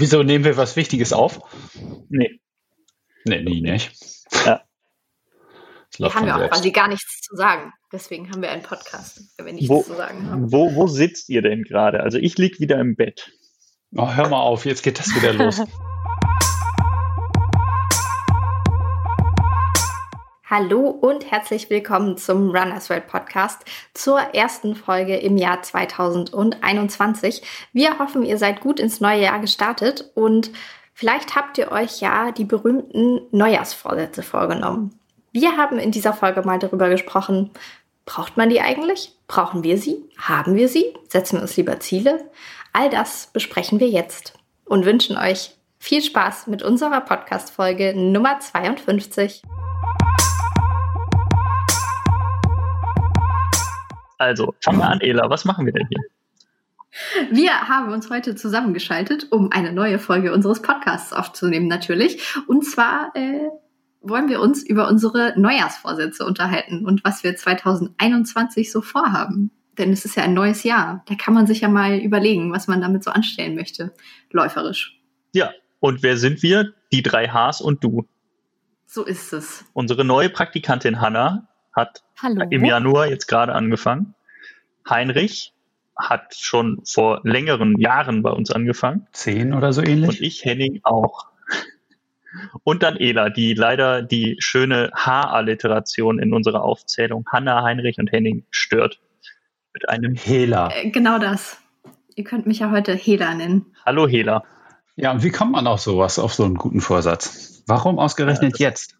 Wieso nehmen wir was Wichtiges auf? Nee. Nee, nie nicht. Ja. Hier haben wir auch quasi gar nichts zu sagen. Deswegen haben wir einen Podcast, wenn wir nichts Wo, zu sagen haben. wo, wo sitzt ihr denn gerade? Also ich lieg wieder im Bett. Oh, hör mal auf, jetzt geht das wieder los. Hallo und herzlich willkommen zum Runners World Podcast zur ersten Folge im Jahr 2021. Wir hoffen, ihr seid gut ins neue Jahr gestartet und vielleicht habt ihr euch ja die berühmten Neujahrsvorsätze vorgenommen. Wir haben in dieser Folge mal darüber gesprochen, braucht man die eigentlich? Brauchen wir sie? Haben wir sie? Setzen wir uns lieber Ziele? All das besprechen wir jetzt und wünschen euch viel Spaß mit unserer Podcast-Folge Nummer 52. Also, fangen wir an, Ela. Was machen wir denn hier? Wir haben uns heute zusammengeschaltet, um eine neue Folge unseres Podcasts aufzunehmen, natürlich. Und zwar äh, wollen wir uns über unsere Neujahrsvorsätze unterhalten und was wir 2021 so vorhaben. Denn es ist ja ein neues Jahr. Da kann man sich ja mal überlegen, was man damit so anstellen möchte, läuferisch. Ja, und wer sind wir? Die drei Hs und du. So ist es. Unsere neue Praktikantin Hanna hat Hallo. im Januar jetzt gerade angefangen. Heinrich hat schon vor längeren Jahren bei uns angefangen. Zehn oder so Und ähnlich? ich, Henning, auch. Und dann Ela, die leider die schöne H-Alliteration in unserer Aufzählung Hanna, Heinrich und Henning stört. Mit einem Hela. Äh, genau das. Ihr könnt mich ja heute Hela nennen. Hallo Hela. Ja, und wie kommt man auf sowas, auf so einen guten Vorsatz? Warum ausgerechnet jetzt?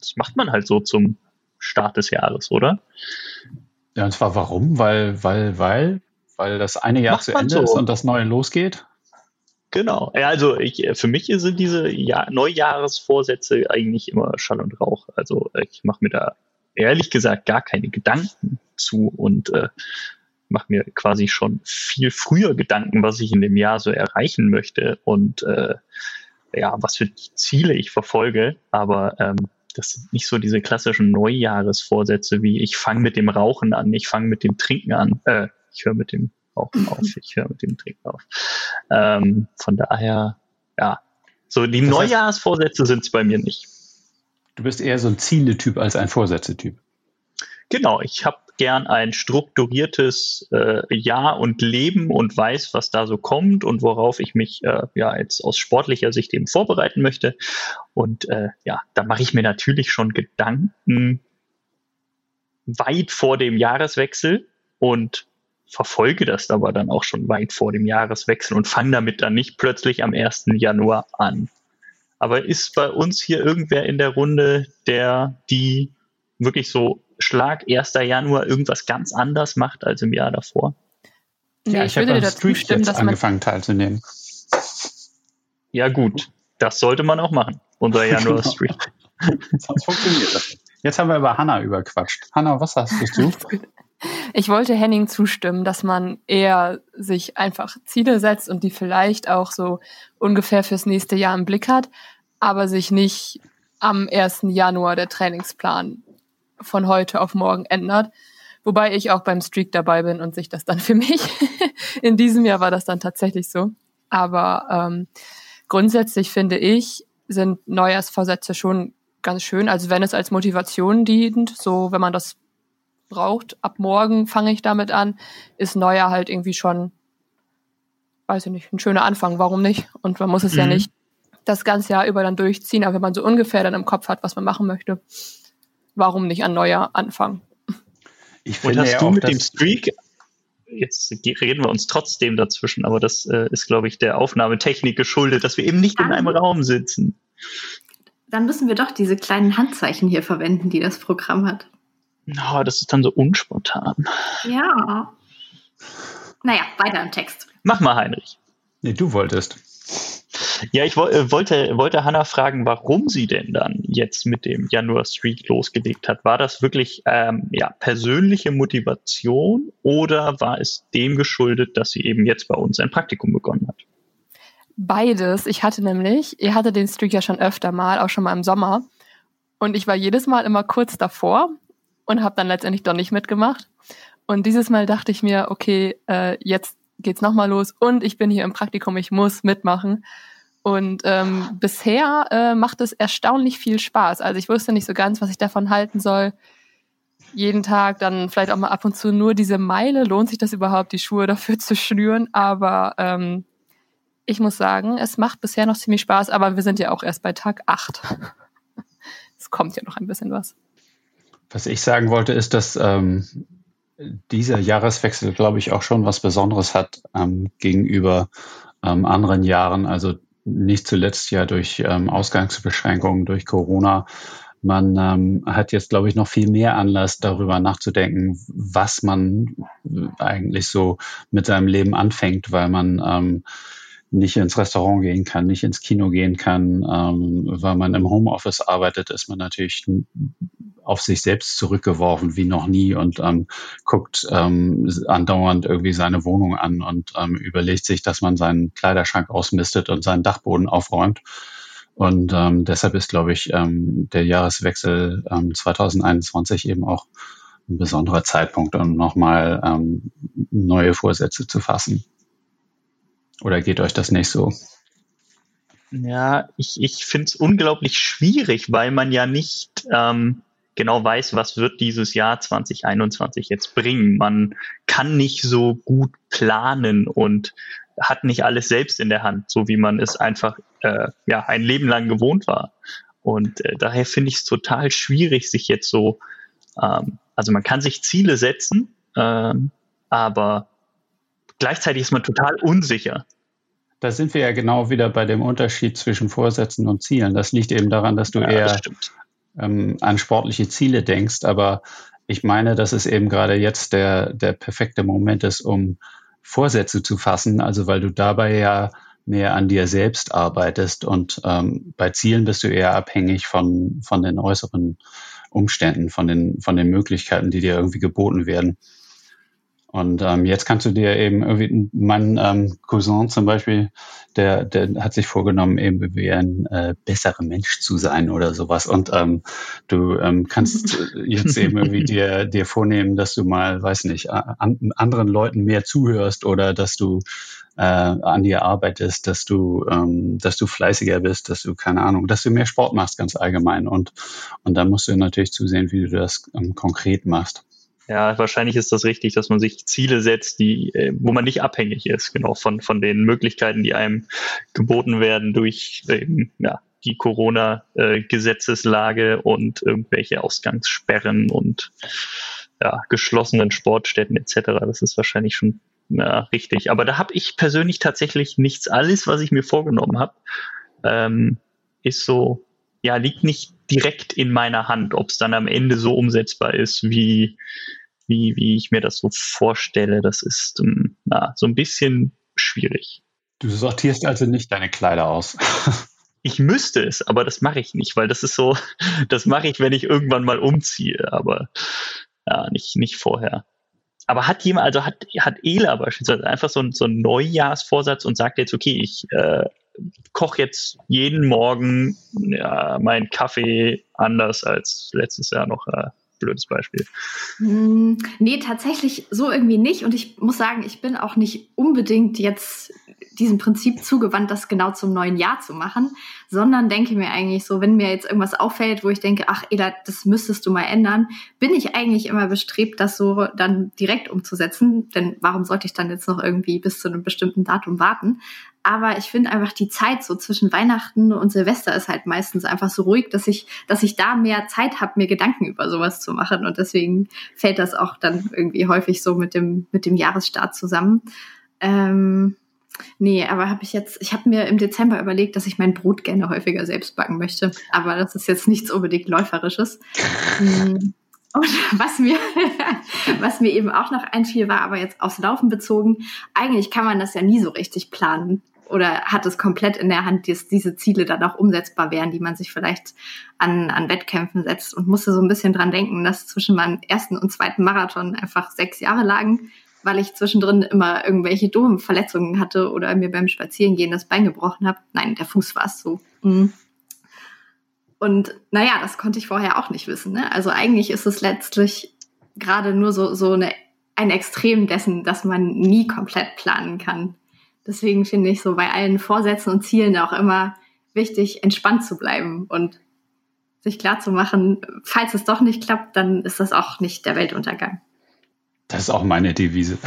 Das macht man halt so zum Start des Jahres, oder? Ja, und zwar warum? Weil, weil, weil, weil das eine Jahr Macht zu Ende so. ist und das neue losgeht? Genau. Ja, also ich, für mich sind diese ja Neujahresvorsätze eigentlich immer Schall und Rauch. Also äh, ich mache mir da ehrlich gesagt gar keine Gedanken zu und äh, mache mir quasi schon viel früher Gedanken, was ich in dem Jahr so erreichen möchte und äh, ja, was für Ziele ich verfolge. Aber ähm, das sind nicht so diese klassischen Neujahresvorsätze wie ich fange mit dem Rauchen an, ich fange mit dem Trinken an, äh, ich höre mit dem Rauchen auf, ich höre mit dem Trinken auf. Ähm, von daher, ja, so die Das heißt- Neujahrsvorsätze sind es bei mir nicht. Du bist eher so ein Ziele-Typ als ein Vorsätze-Typ. Genau, ich habe gern ein strukturiertes äh, Jahr und Leben und weiß, was da so kommt und worauf ich mich äh, ja jetzt aus sportlicher Sicht eben vorbereiten möchte. Und äh, ja, da mache ich mir natürlich schon Gedanken weit vor dem Jahreswechsel und verfolge das aber dann auch schon weit vor dem Jahreswechsel und fange damit dann nicht plötzlich am 1. Januar an. Aber ist bei uns hier irgendwer in der Runde, der die wirklich so Schlag 1. Januar irgendwas ganz anders macht als im Jahr davor? Nee, ja, ich, ich, habe würde dir dazu stimmen, jetzt dass man angefangen teilzunehmen. Ja gut, das sollte man auch machen, unser Januar Streak. Sonst funktioniert das. Jetzt haben wir über Hanna überquatscht. Hanna, was hast du? Ich wollte Henning zustimmen, dass man eher sich einfach Ziele setzt und die vielleicht auch so ungefähr fürs nächste Jahr im Blick hat, aber sich nicht am 1. Januar der Trainingsplan von heute auf morgen ändert. Wobei ich auch beim Streak dabei bin und sich das dann für mich, in diesem Jahr war das dann tatsächlich so. Aber ähm, grundsätzlich finde ich, sind Neujahrsvorsätze schon ganz schön. Also wenn es als Motivation dient, so wenn man das braucht, ab morgen fange ich damit an, ist Neujahr halt irgendwie schon, weiß ich nicht, ein schöner Anfang. Warum nicht? Und man muss es ja Mhm. nicht das ganze Jahr über dann durchziehen, aber wenn man so ungefähr dann im Kopf hat, was man machen möchte, warum nicht an Neujahr anfangen? Ich Und finde hast ja du auch, mit dem Streak, jetzt reden wir uns trotzdem dazwischen, aber das äh, ist, glaube ich, der Aufnahmetechnik geschuldet, dass wir eben nicht in einem Raum sitzen. Dann müssen wir doch diese kleinen Handzeichen hier verwenden, die das Programm hat. Oh, das ist dann so unspontan. Ja. Naja, weiter im Text. Mach mal, Heinrich. nee, du wolltest. Ja, ich äh, wollte, wollte Hanna fragen, warum sie denn dann jetzt mit dem Januar Streak losgelegt hat. War das wirklich ähm, ja, persönliche Motivation oder war es dem geschuldet, dass sie eben jetzt bei uns ein Praktikum begonnen hat? Beides. Ich hatte nämlich, ihr hattet den Streak ja schon öfter mal, auch schon mal im Sommer. Und ich war jedes Mal immer kurz davor und habe dann letztendlich doch nicht mitgemacht. Und dieses Mal dachte ich mir, okay, äh, jetzt geht's nochmal los und ich bin hier im Praktikum, ich muss mitmachen. Und ähm, bisher äh, macht es erstaunlich viel Spaß. Also ich wusste nicht so ganz, was ich davon halten soll. Jeden Tag dann vielleicht auch mal ab und zu nur diese Meile. Lohnt sich das überhaupt, die Schuhe dafür zu schnüren? Aber ähm, ich muss sagen, es macht bisher noch ziemlich Spaß, aber wir sind ja auch erst bei Tag 8. es kommt ja noch ein bisschen was. Was ich sagen wollte, ist, dass ähm, dieser Jahreswechsel, glaube ich, auch schon was Besonderes hat ähm, gegenüber ähm, anderen Jahren. Also nicht zuletzt ja durch ähm, Ausgangsbeschränkungen, durch Corona. Man ähm, hat jetzt, glaube ich, noch viel mehr Anlass, darüber nachzudenken, was man eigentlich so mit seinem Leben anfängt, weil man ähm, nicht ins Restaurant gehen kann, nicht ins Kino gehen kann, ähm, weil man im Homeoffice arbeitet, ist man natürlich auf sich selbst zurückgeworfen wie noch nie und ähm, guckt ähm, andauernd irgendwie seine Wohnung an und ähm, überlegt sich, dass man seinen Kleiderschrank ausmistet und seinen Dachboden aufräumt. Und ähm, deshalb ist, glaube ich, ähm, der Jahreswechsel ähm, 2021 eben auch ein besonderer Zeitpunkt, um nochmal ähm, neue Vorsätze zu fassen. Oder geht euch das nicht so? Ja, ich, ich finde es unglaublich schwierig, weil man ja nicht ähm, genau weiß, was wird dieses Jahr 2021 jetzt bringen. Man kann nicht so gut planen und hat nicht alles selbst in der Hand, so wie man es einfach äh, ja ein Leben lang gewohnt war. Und äh, daher finde ich es total schwierig, sich jetzt so, ähm, also man kann sich Ziele setzen, ähm, aber gleichzeitig ist man total unsicher. Da sind wir ja genau wieder bei dem Unterschied zwischen Vorsätzen und Zielen. Das liegt eben daran, dass du ja, eher das ähm, an sportliche Ziele denkst. Aber ich meine, dass es eben gerade jetzt der, der perfekte Moment ist, um Vorsätze zu fassen. Also weil du dabei ja mehr an dir selbst arbeitest und ähm, bei Zielen bist du eher abhängig von, von den äußeren Umständen, von den, von den Möglichkeiten, die dir irgendwie geboten werden. Und ähm, jetzt kannst du dir eben irgendwie, mein ähm, Cousin zum Beispiel, der, der hat sich vorgenommen, eben wie ein äh, besserer Mensch zu sein oder sowas. Und ähm, du ähm, kannst jetzt eben irgendwie dir, dir vornehmen, dass du mal, weiß nicht, an, anderen Leuten mehr zuhörst oder dass du äh, an dir arbeitest, dass du, ähm, dass du fleißiger bist, dass du, keine Ahnung, dass du mehr Sport machst ganz allgemein. Und, und dann musst du natürlich zusehen, wie du das ähm, konkret machst. Ja, wahrscheinlich ist das richtig, dass man sich Ziele setzt, die, äh, wo man nicht abhängig ist, genau, von, von den Möglichkeiten, die einem geboten werden durch ähm, ja, die Corona-Gesetzeslage und irgendwelche Ausgangssperren und ja, geschlossenen Sportstätten etc. Das ist wahrscheinlich schon ja, richtig. Aber da habe ich persönlich tatsächlich nichts. Alles, was ich mir vorgenommen habe, ähm, ist so, ja, liegt nicht direkt in meiner Hand, ob es dann am Ende so umsetzbar ist, wie, wie, wie ich mir das so vorstelle. Das ist ähm, na, so ein bisschen schwierig. Du sortierst also nicht deine Kleider aus. ich müsste es, aber das mache ich nicht, weil das ist so, das mache ich, wenn ich irgendwann mal umziehe, aber ja, nicht, nicht vorher. Aber hat jemand, also hat, hat Ela beispielsweise einfach so, ein, so einen Neujahrsvorsatz und sagt jetzt, okay, ich äh, koche jetzt jeden Morgen ja, meinen Kaffee anders als letztes Jahr noch. Äh, blödes Beispiel. Mm, nee, tatsächlich so irgendwie nicht. Und ich muss sagen, ich bin auch nicht unbedingt jetzt diesem Prinzip zugewandt, das genau zum neuen Jahr zu machen, sondern denke mir eigentlich so, wenn mir jetzt irgendwas auffällt, wo ich denke, ach Eda, das müsstest du mal ändern, bin ich eigentlich immer bestrebt, das so dann direkt umzusetzen. Denn warum sollte ich dann jetzt noch irgendwie bis zu einem bestimmten Datum warten? Aber ich finde einfach die Zeit so zwischen Weihnachten und Silvester ist halt meistens einfach so ruhig, dass ich, dass ich da mehr Zeit habe, mir Gedanken über sowas zu machen. Und deswegen fällt das auch dann irgendwie häufig so mit dem, mit dem Jahresstart zusammen. Ähm, nee, aber habe ich jetzt, ich habe mir im Dezember überlegt, dass ich mein Brot gerne häufiger selbst backen möchte. Aber das ist jetzt nichts unbedingt Läuferisches. Hm. Und was mir, was mir eben auch noch einfiel, war aber jetzt aufs Laufen bezogen. Eigentlich kann man das ja nie so richtig planen oder hat es komplett in der Hand, dass diese Ziele dann auch umsetzbar wären, die man sich vielleicht an, an Wettkämpfen setzt und musste so ein bisschen dran denken, dass zwischen meinem ersten und zweiten Marathon einfach sechs Jahre lagen, weil ich zwischendrin immer irgendwelche dummen Verletzungen hatte oder mir beim Spazierengehen das Bein gebrochen habe. Nein, der Fuß war es so. Mhm. Und naja, das konnte ich vorher auch nicht wissen. Ne? Also eigentlich ist es letztlich gerade nur so, so eine ein Extrem dessen, dass man nie komplett planen kann. Deswegen finde ich so bei allen Vorsätzen und Zielen auch immer wichtig, entspannt zu bleiben und sich klar zu machen, falls es doch nicht klappt, dann ist das auch nicht der Weltuntergang. Das ist auch meine Devise.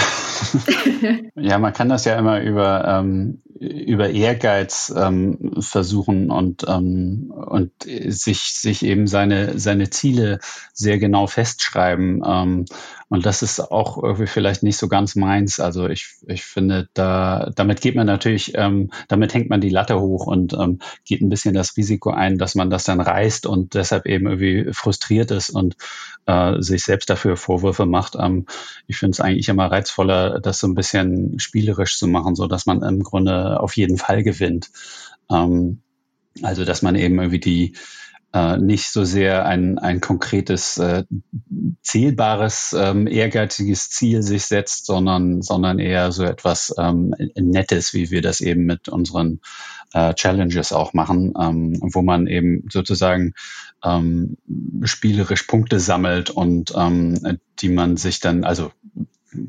ja, man kann das ja immer über, ähm, über Ehrgeiz ähm, versuchen und, ähm, und sich, sich eben seine, seine Ziele sehr genau festschreiben. Und das ist auch irgendwie vielleicht nicht so ganz meins. Also ich, ich finde, da, damit geht man natürlich, ähm, damit hängt man die Latte hoch und ähm, geht ein bisschen das Risiko ein, dass man das dann reißt und deshalb eben irgendwie frustriert ist und äh, sich selbst dafür Vorwürfe macht. Ähm, ich finde es eigentlich immer reizvoller, das so ein bisschen spielerisch zu machen, so dass man im Grunde auf jeden Fall gewinnt. Ähm, also dass man eben irgendwie die äh, nicht so sehr ein, ein konkretes, äh, zählbares, ähm, ehrgeiziges Ziel sich setzt, sondern, sondern eher so etwas ähm, Nettes, wie wir das eben mit unseren äh, Challenges auch machen, ähm, wo man eben sozusagen ähm, spielerisch Punkte sammelt und ähm, die man sich dann, also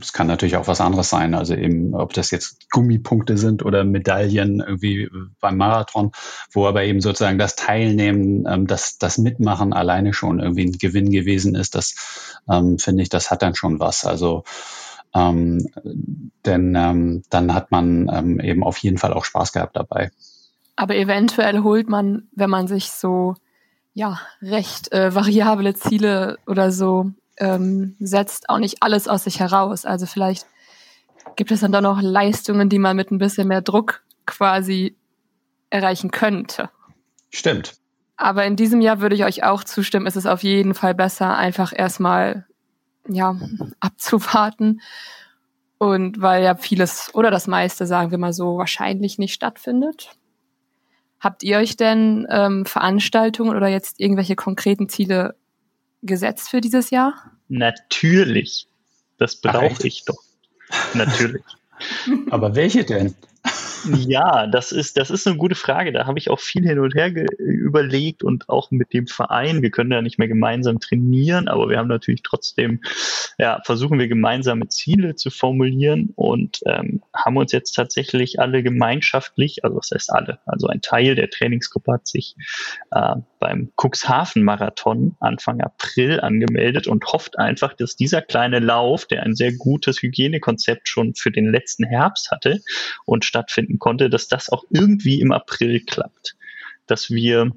es kann natürlich auch was anderes sein, also eben, ob das jetzt Gummipunkte sind oder Medaillen irgendwie beim Marathon, wo aber eben sozusagen das Teilnehmen, ähm, das, das Mitmachen alleine schon irgendwie ein Gewinn gewesen ist, das ähm, finde ich, das hat dann schon was. Also ähm, denn ähm, dann hat man ähm, eben auf jeden Fall auch Spaß gehabt dabei. Aber eventuell holt man, wenn man sich so ja recht äh, variable Ziele oder so ähm, setzt auch nicht alles aus sich heraus. Also vielleicht gibt es dann doch noch Leistungen, die man mit ein bisschen mehr Druck quasi erreichen könnte. Stimmt. Aber in diesem Jahr würde ich euch auch zustimmen, ist es auf jeden Fall besser, einfach erstmal ja, abzuwarten. Und weil ja vieles oder das meiste, sagen wir mal so, wahrscheinlich nicht stattfindet. Habt ihr euch denn ähm, Veranstaltungen oder jetzt irgendwelche konkreten Ziele gesetzt für dieses Jahr? Natürlich. Das brauche ich doch. Natürlich. Aber welche denn? Ja, das ist, das ist eine gute Frage. Da habe ich auch viel hin und her überlegt und auch mit dem Verein. Wir können ja nicht mehr gemeinsam trainieren, aber wir haben natürlich trotzdem, ja, versuchen wir gemeinsame Ziele zu formulieren und ähm, haben uns jetzt tatsächlich alle gemeinschaftlich, also das heißt alle, also ein Teil der Trainingsgruppe hat sich äh, beim Cuxhaven-Marathon Anfang April angemeldet und hofft einfach, dass dieser kleine Lauf, der ein sehr gutes Hygienekonzept schon für den letzten Herbst hatte und stattfinden konnte, dass das auch irgendwie im April klappt. Dass wir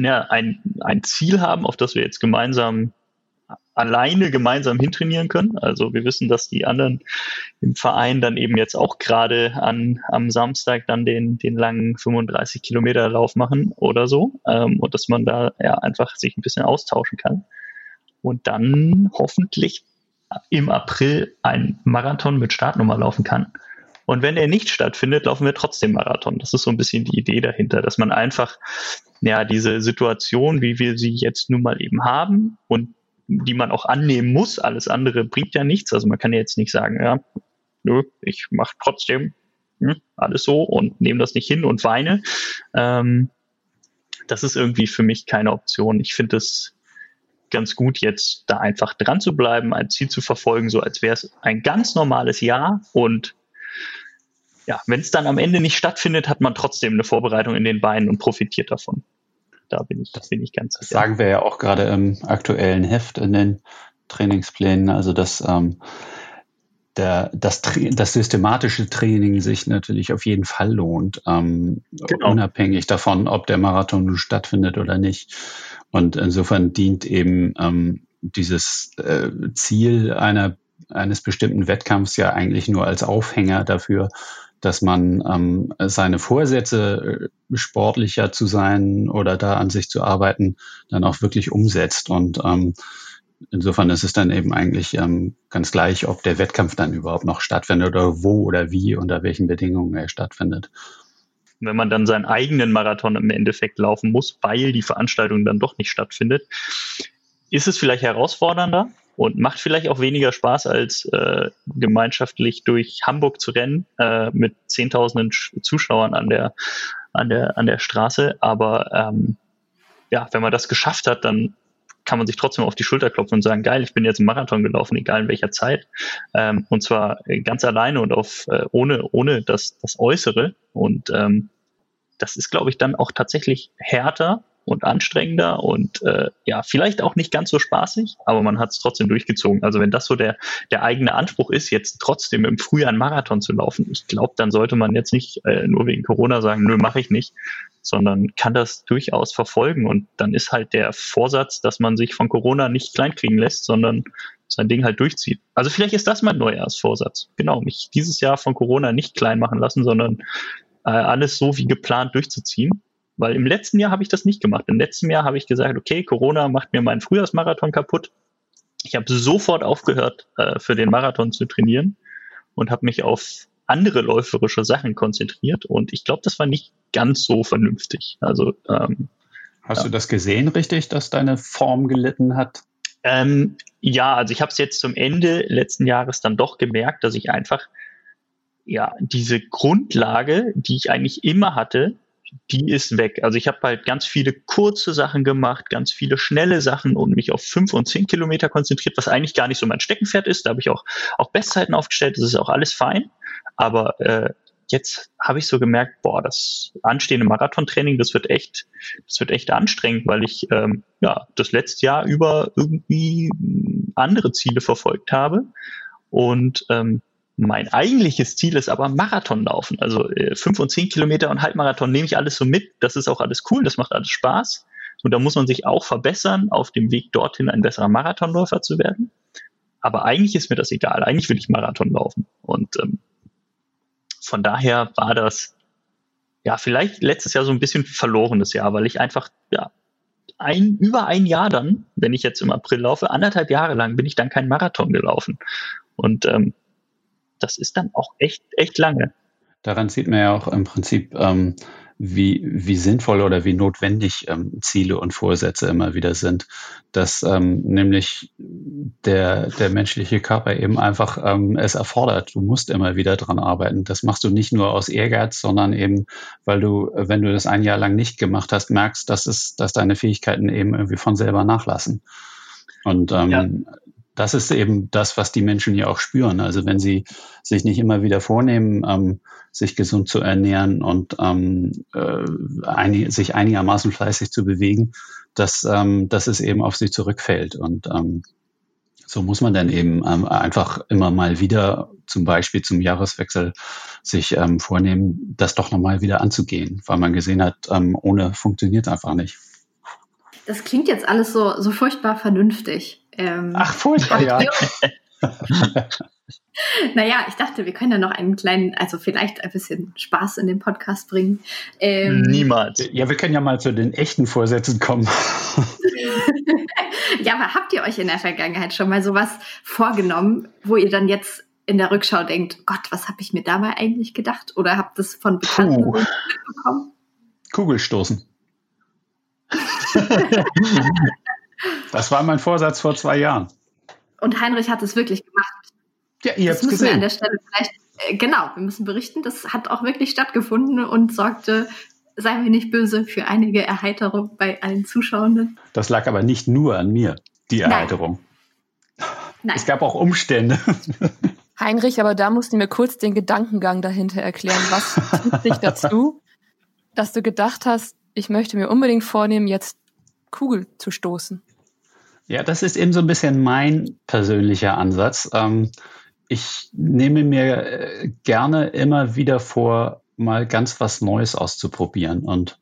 ja, ein, ein Ziel haben, auf das wir jetzt gemeinsam alleine gemeinsam hintrainieren können. Also wir wissen, dass die anderen im Verein dann eben jetzt auch gerade an am Samstag dann den den langen 35 Kilometer Lauf machen oder so ähm, und dass man da ja einfach sich ein bisschen austauschen kann und dann hoffentlich im April ein Marathon mit Startnummer laufen kann und wenn er nicht stattfindet, laufen wir trotzdem Marathon. Das ist so ein bisschen die Idee dahinter, dass man einfach ja diese Situation, wie wir sie jetzt nun mal eben haben und die man auch annehmen muss, alles andere bringt ja nichts. Also man kann jetzt nicht sagen, ja, nö, ich mache trotzdem hm, alles so und nehme das nicht hin und weine. Ähm, das ist irgendwie für mich keine Option. Ich finde es ganz gut, jetzt da einfach dran zu bleiben, ein Ziel zu verfolgen, so als wäre es ein ganz normales Jahr und ja, wenn es dann am Ende nicht stattfindet, hat man trotzdem eine Vorbereitung in den Beinen und profitiert davon. Da bin ich, das bin ich ganz sicher. sagen wir ja auch gerade im aktuellen Heft in den Trainingsplänen, also dass ähm, der, das, das systematische Training sich natürlich auf jeden Fall lohnt, ähm, genau. unabhängig davon, ob der Marathon nun stattfindet oder nicht. Und insofern dient eben ähm, dieses äh, Ziel einer, eines bestimmten Wettkampfs ja eigentlich nur als Aufhänger dafür, dass man ähm, seine Vorsätze, äh, sportlicher zu sein oder da an sich zu arbeiten, dann auch wirklich umsetzt. Und ähm, insofern ist es dann eben eigentlich ähm, ganz gleich, ob der Wettkampf dann überhaupt noch stattfindet oder wo oder wie, unter welchen Bedingungen er stattfindet. Wenn man dann seinen eigenen Marathon im Endeffekt laufen muss, weil die Veranstaltung dann doch nicht stattfindet, ist es vielleicht herausfordernder, und macht vielleicht auch weniger Spaß, als äh, gemeinschaftlich durch Hamburg zu rennen äh, mit zehntausenden Zuschauern an der, an der, an der Straße. Aber ähm, ja, wenn man das geschafft hat, dann kann man sich trotzdem auf die Schulter klopfen und sagen, geil, ich bin jetzt einen Marathon gelaufen, egal in welcher Zeit. Ähm, und zwar ganz alleine und auf äh, ohne, ohne das, das Äußere. Und ähm, das ist, glaube ich, dann auch tatsächlich härter und anstrengender und äh, ja, vielleicht auch nicht ganz so spaßig, aber man hat es trotzdem durchgezogen. Also wenn das so der, der eigene Anspruch ist, jetzt trotzdem im Frühjahr einen Marathon zu laufen, ich glaube, dann sollte man jetzt nicht äh, nur wegen Corona sagen, nö, mache ich nicht, sondern kann das durchaus verfolgen. Und dann ist halt der Vorsatz, dass man sich von Corona nicht kleinkriegen lässt, sondern sein Ding halt durchzieht. Also vielleicht ist das mein Neujahrsvorsatz. Genau, mich dieses Jahr von Corona nicht klein machen lassen, sondern äh, alles so wie geplant durchzuziehen. Weil im letzten Jahr habe ich das nicht gemacht. Im letzten Jahr habe ich gesagt, okay, Corona macht mir meinen Frühjahrsmarathon kaputt. Ich habe sofort aufgehört, äh, für den Marathon zu trainieren und habe mich auf andere läuferische Sachen konzentriert. Und ich glaube, das war nicht ganz so vernünftig. Also ähm, Hast ja. du das gesehen, richtig, dass deine Form gelitten hat? Ähm, ja, also ich habe es jetzt zum Ende letzten Jahres dann doch gemerkt, dass ich einfach ja diese Grundlage, die ich eigentlich immer hatte, die ist weg. Also ich habe halt ganz viele kurze Sachen gemacht, ganz viele schnelle Sachen und mich auf fünf und zehn Kilometer konzentriert, was eigentlich gar nicht so mein Steckenpferd ist. Da habe ich auch, auch Bestzeiten aufgestellt, das ist auch alles fein. Aber äh, jetzt habe ich so gemerkt, boah, das anstehende Marathontraining, das wird echt, das wird echt anstrengend, weil ich ähm, ja das letzte Jahr über irgendwie andere Ziele verfolgt habe. Und ähm, mein eigentliches Ziel ist aber Marathon laufen. Also äh, fünf und zehn Kilometer und Halbmarathon nehme ich alles so mit. Das ist auch alles cool, das macht alles Spaß. Und da muss man sich auch verbessern, auf dem Weg dorthin ein besserer Marathonläufer zu werden. Aber eigentlich ist mir das egal. Eigentlich will ich Marathon laufen. Und ähm, von daher war das ja vielleicht letztes Jahr so ein bisschen verlorenes Jahr, weil ich einfach ja ein, über ein Jahr dann, wenn ich jetzt im April laufe, anderthalb Jahre lang bin ich dann kein Marathon gelaufen. Und ähm, das ist dann auch echt, echt lange. Daran sieht man ja auch im Prinzip, ähm, wie, wie sinnvoll oder wie notwendig ähm, Ziele und Vorsätze immer wieder sind. Dass ähm, nämlich der, der menschliche Körper eben einfach ähm, es erfordert. Du musst immer wieder dran arbeiten. Das machst du nicht nur aus Ehrgeiz, sondern eben, weil du, wenn du das ein Jahr lang nicht gemacht hast, merkst, dass es, dass deine Fähigkeiten eben irgendwie von selber nachlassen. Und ähm, ja das ist eben das, was die Menschen hier auch spüren. Also wenn sie sich nicht immer wieder vornehmen, ähm, sich gesund zu ernähren und ähm, äh, einig, sich einigermaßen fleißig zu bewegen, dass, ähm, dass es eben auf sie zurückfällt. Und ähm, so muss man dann eben ähm, einfach immer mal wieder, zum Beispiel zum Jahreswechsel, sich ähm, vornehmen, das doch nochmal wieder anzugehen, weil man gesehen hat, ähm, ohne funktioniert einfach nicht. Das klingt jetzt alles so, so furchtbar vernünftig. Ähm, Ach, furchtbar, ja. naja, ich dachte, wir können ja noch einen kleinen, also vielleicht ein bisschen Spaß in den Podcast bringen. Ähm, Niemals. Ja, wir können ja mal zu den echten Vorsätzen kommen. ja, aber habt ihr euch in der Vergangenheit schon mal sowas vorgenommen, wo ihr dann jetzt in der Rückschau denkt, Gott, was habe ich mir dabei eigentlich gedacht? Oder habt ihr es von Bekannten mitbekommen? Kugelstoßen. Das war mein Vorsatz vor zwei Jahren. Und Heinrich hat es wirklich gemacht. Ja, ihr habt es gesehen. Wir an der Stelle vielleicht, äh, genau, wir müssen berichten, das hat auch wirklich stattgefunden und sorgte, seien wir nicht böse, für einige Erheiterung bei allen Zuschauenden. Das lag aber nicht nur an mir, die Erheiterung. Nein. Nein. Es gab auch Umstände. Heinrich, aber da musst du mir kurz den Gedankengang dahinter erklären. Was tut dich dazu, dass du gedacht hast, ich möchte mir unbedingt vornehmen, jetzt Kugel zu stoßen? Ja, das ist eben so ein bisschen mein persönlicher Ansatz. Ähm, ich nehme mir äh, gerne immer wieder vor, mal ganz was Neues auszuprobieren. Und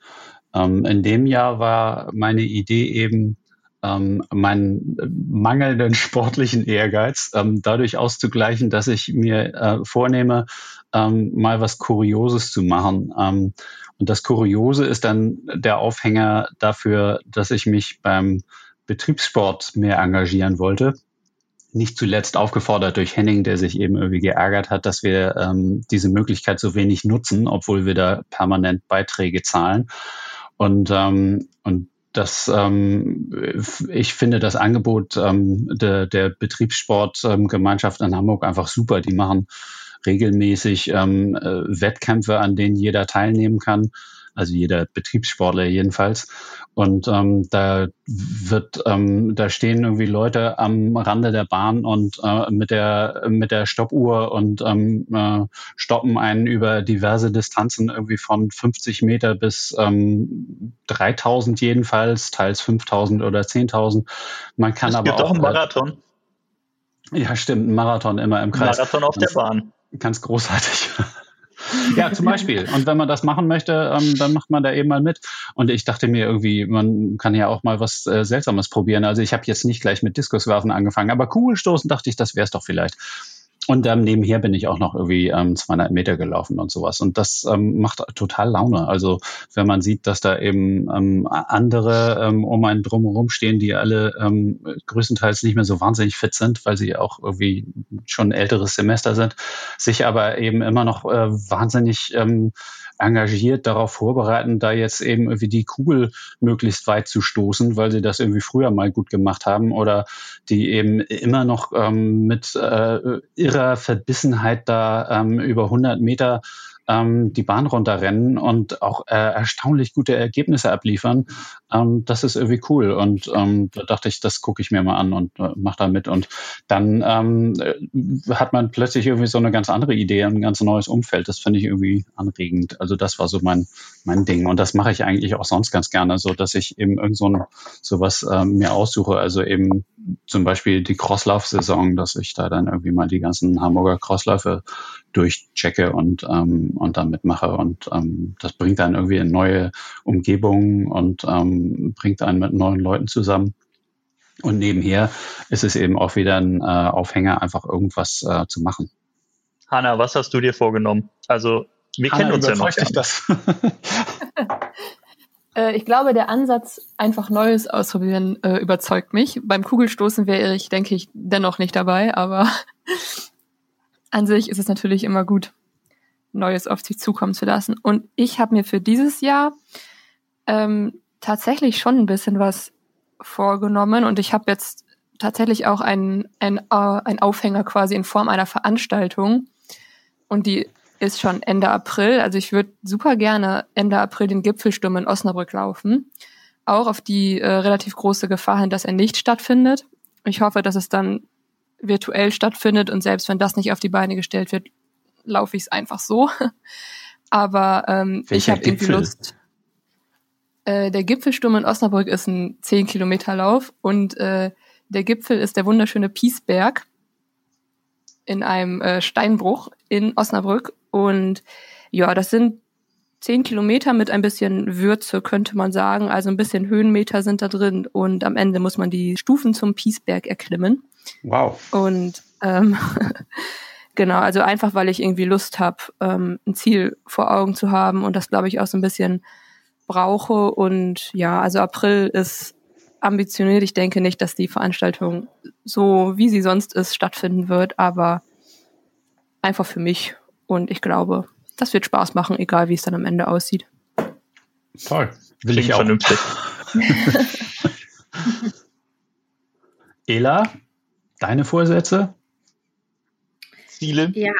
ähm, in dem Jahr war meine Idee eben, ähm, meinen mangelnden sportlichen Ehrgeiz ähm, dadurch auszugleichen, dass ich mir äh, vornehme, ähm, mal was Kurioses zu machen. Ähm, und das Kuriose ist dann der Aufhänger dafür, dass ich mich beim Betriebssport mehr engagieren wollte. Nicht zuletzt aufgefordert durch Henning, der sich eben irgendwie geärgert hat, dass wir ähm, diese Möglichkeit so wenig nutzen, obwohl wir da permanent Beiträge zahlen. Und, ähm, und das, ähm, ich finde das Angebot ähm, der, der Betriebssportgemeinschaft in Hamburg einfach super. Die machen regelmäßig ähm, äh, Wettkämpfe, an denen jeder teilnehmen kann also jeder Betriebssportler jedenfalls. Und ähm, da wird, ähm, da stehen irgendwie Leute am Rande der Bahn und äh, mit der mit der Stoppuhr und ähm, äh, stoppen einen über diverse Distanzen irgendwie von 50 Meter bis ähm, 3000 jedenfalls, teils 5000 oder 10.000. Man kann es aber gibt auch einen äh, Marathon. Ja, stimmt, ein Marathon immer im Kreis. Marathon auf der Bahn. Ganz großartig. Ja, zum Beispiel. Und wenn man das machen möchte, ähm, dann macht man da eben mal mit. Und ich dachte mir irgendwie, man kann ja auch mal was äh, Seltsames probieren. Also ich habe jetzt nicht gleich mit Diskuswerfen angefangen, aber Kugelstoßen dachte ich, das wäre es doch vielleicht. Und ähm, nebenher bin ich auch noch irgendwie ähm, 200 Meter gelaufen und sowas. Und das ähm, macht total Laune. Also wenn man sieht, dass da eben ähm, andere ähm, um einen drumherum stehen, die alle ähm, größtenteils nicht mehr so wahnsinnig fit sind, weil sie auch irgendwie schon älteres Semester sind, sich aber eben immer noch äh, wahnsinnig ähm, engagiert darauf vorbereiten, da jetzt eben irgendwie die Kugel möglichst weit zu stoßen, weil sie das irgendwie früher mal gut gemacht haben oder die eben immer noch ähm, mit äh, irrer Verbissenheit da ähm, über 100 Meter ähm, die Bahn runterrennen und auch äh, erstaunlich gute Ergebnisse abliefern. Ähm, das ist irgendwie cool. Und ähm, da dachte ich, das gucke ich mir mal an und äh, mache da mit. Und dann ähm, äh, hat man plötzlich irgendwie so eine ganz andere Idee, ein ganz neues Umfeld. Das finde ich irgendwie anregend. Also das war so mein, mein Ding. Und das mache ich eigentlich auch sonst ganz gerne, so dass ich eben irgend so ein, sowas ähm, mir aussuche. Also eben zum Beispiel die Crosslauf-Saison, dass ich da dann irgendwie mal die ganzen Hamburger Crossläufe durchchecke und, ähm, und dann mitmache. Und ähm, das bringt dann irgendwie in neue Umgebungen und ähm, bringt einen mit neuen Leuten zusammen. Und nebenher ist es eben auch wieder ein äh, Aufhänger, einfach irgendwas äh, zu machen. Hanna, was hast du dir vorgenommen? Also, wir Hanna, kennen uns ja noch. Dich das? Äh, ich glaube, der Ansatz, einfach Neues ausprobieren, äh, überzeugt mich. Beim Kugelstoßen wäre ich, denke ich, dennoch nicht dabei, aber an sich ist es natürlich immer gut, Neues auf sich zukommen zu lassen. Und ich habe mir für dieses Jahr ähm, tatsächlich schon ein bisschen was vorgenommen und ich habe jetzt tatsächlich auch einen ein, äh, ein Aufhänger quasi in Form einer Veranstaltung und die ist schon Ende April. Also ich würde super gerne Ende April den Gipfelsturm in Osnabrück laufen. Auch auf die äh, relativ große Gefahr hin, dass er nicht stattfindet. Ich hoffe, dass es dann virtuell stattfindet und selbst wenn das nicht auf die Beine gestellt wird, laufe ich es einfach so. Aber ähm, ich habe irgendwie Lust. Äh, der Gipfelsturm in Osnabrück ist ein 10 Kilometer Lauf und äh, der Gipfel ist der wunderschöne Piesberg in einem äh, Steinbruch in Osnabrück. Und ja, das sind 10 Kilometer mit ein bisschen Würze, könnte man sagen. Also ein bisschen Höhenmeter sind da drin und am Ende muss man die Stufen zum Piesberg erklimmen. Wow. Und ähm, genau, also einfach, weil ich irgendwie Lust habe, ähm, ein Ziel vor Augen zu haben und das, glaube ich, auch so ein bisschen brauche. Und ja, also April ist ambitioniert. Ich denke nicht, dass die Veranstaltung so, wie sie sonst ist, stattfinden wird, aber einfach für mich. Und ich glaube, das wird Spaß machen, egal wie es dann am Ende aussieht. Toll. Will Klingt ich auch. vernünftig. Ela, Deine Vorsätze? Ziele? Ja,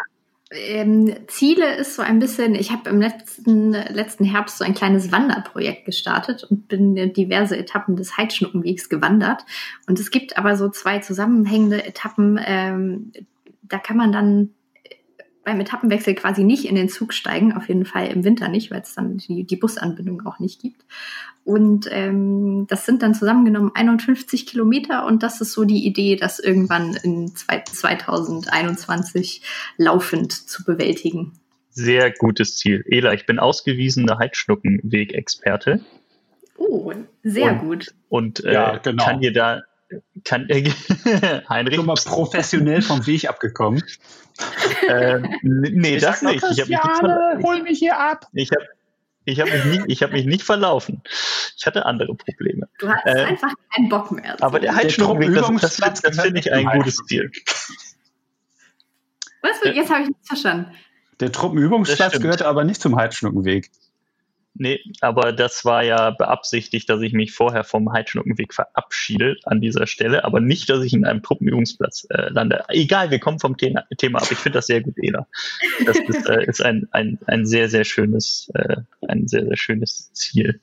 ähm, Ziele ist so ein bisschen, ich habe im letzten, letzten Herbst so ein kleines Wanderprojekt gestartet und bin diverse Etappen des Heidschnuckenwegs gewandert. Und es gibt aber so zwei zusammenhängende Etappen, ähm, da kann man dann beim Etappenwechsel quasi nicht in den Zug steigen, auf jeden Fall im Winter nicht, weil es dann die, die Busanbindung auch nicht gibt. Und ähm, das sind dann zusammengenommen 51 Kilometer und das ist so die Idee, das irgendwann in 2021 laufend zu bewältigen. Sehr gutes Ziel. Ela, ich bin ausgewiesener Heidschnuckenweg-Experte. Oh, sehr und, gut. Und äh, ja, genau. kann dir da kann äh, Heinrich schon mal professionell vom Weg abgekommen. äh, nee, ich das nicht. Ich habe mich hol mich hier ab. Ich habe ich habe mich, nicht, ich hab mich nicht verlaufen. Ich hatte andere Probleme. Du hast äh, einfach keinen Bock mehr. Aber der Heizstromweg, das, das, das finde ich ein gutes Ziel. Was? Jetzt habe ich nichts verstanden. Der Truppenübungsplatz gehört aber nicht zum Heidschnuckenweg. Nee, aber das war ja beabsichtigt, dass ich mich vorher vom Heidschnuckenweg verabschiede an dieser Stelle, aber nicht, dass ich in einem Truppenübungsplatz äh, lande. Egal, wir kommen vom Thema, Thema ab. Ich finde das sehr gut, Ela. Das ist, äh, ist ein, ein, ein sehr, sehr schönes, äh, ein sehr, sehr schönes Ziel.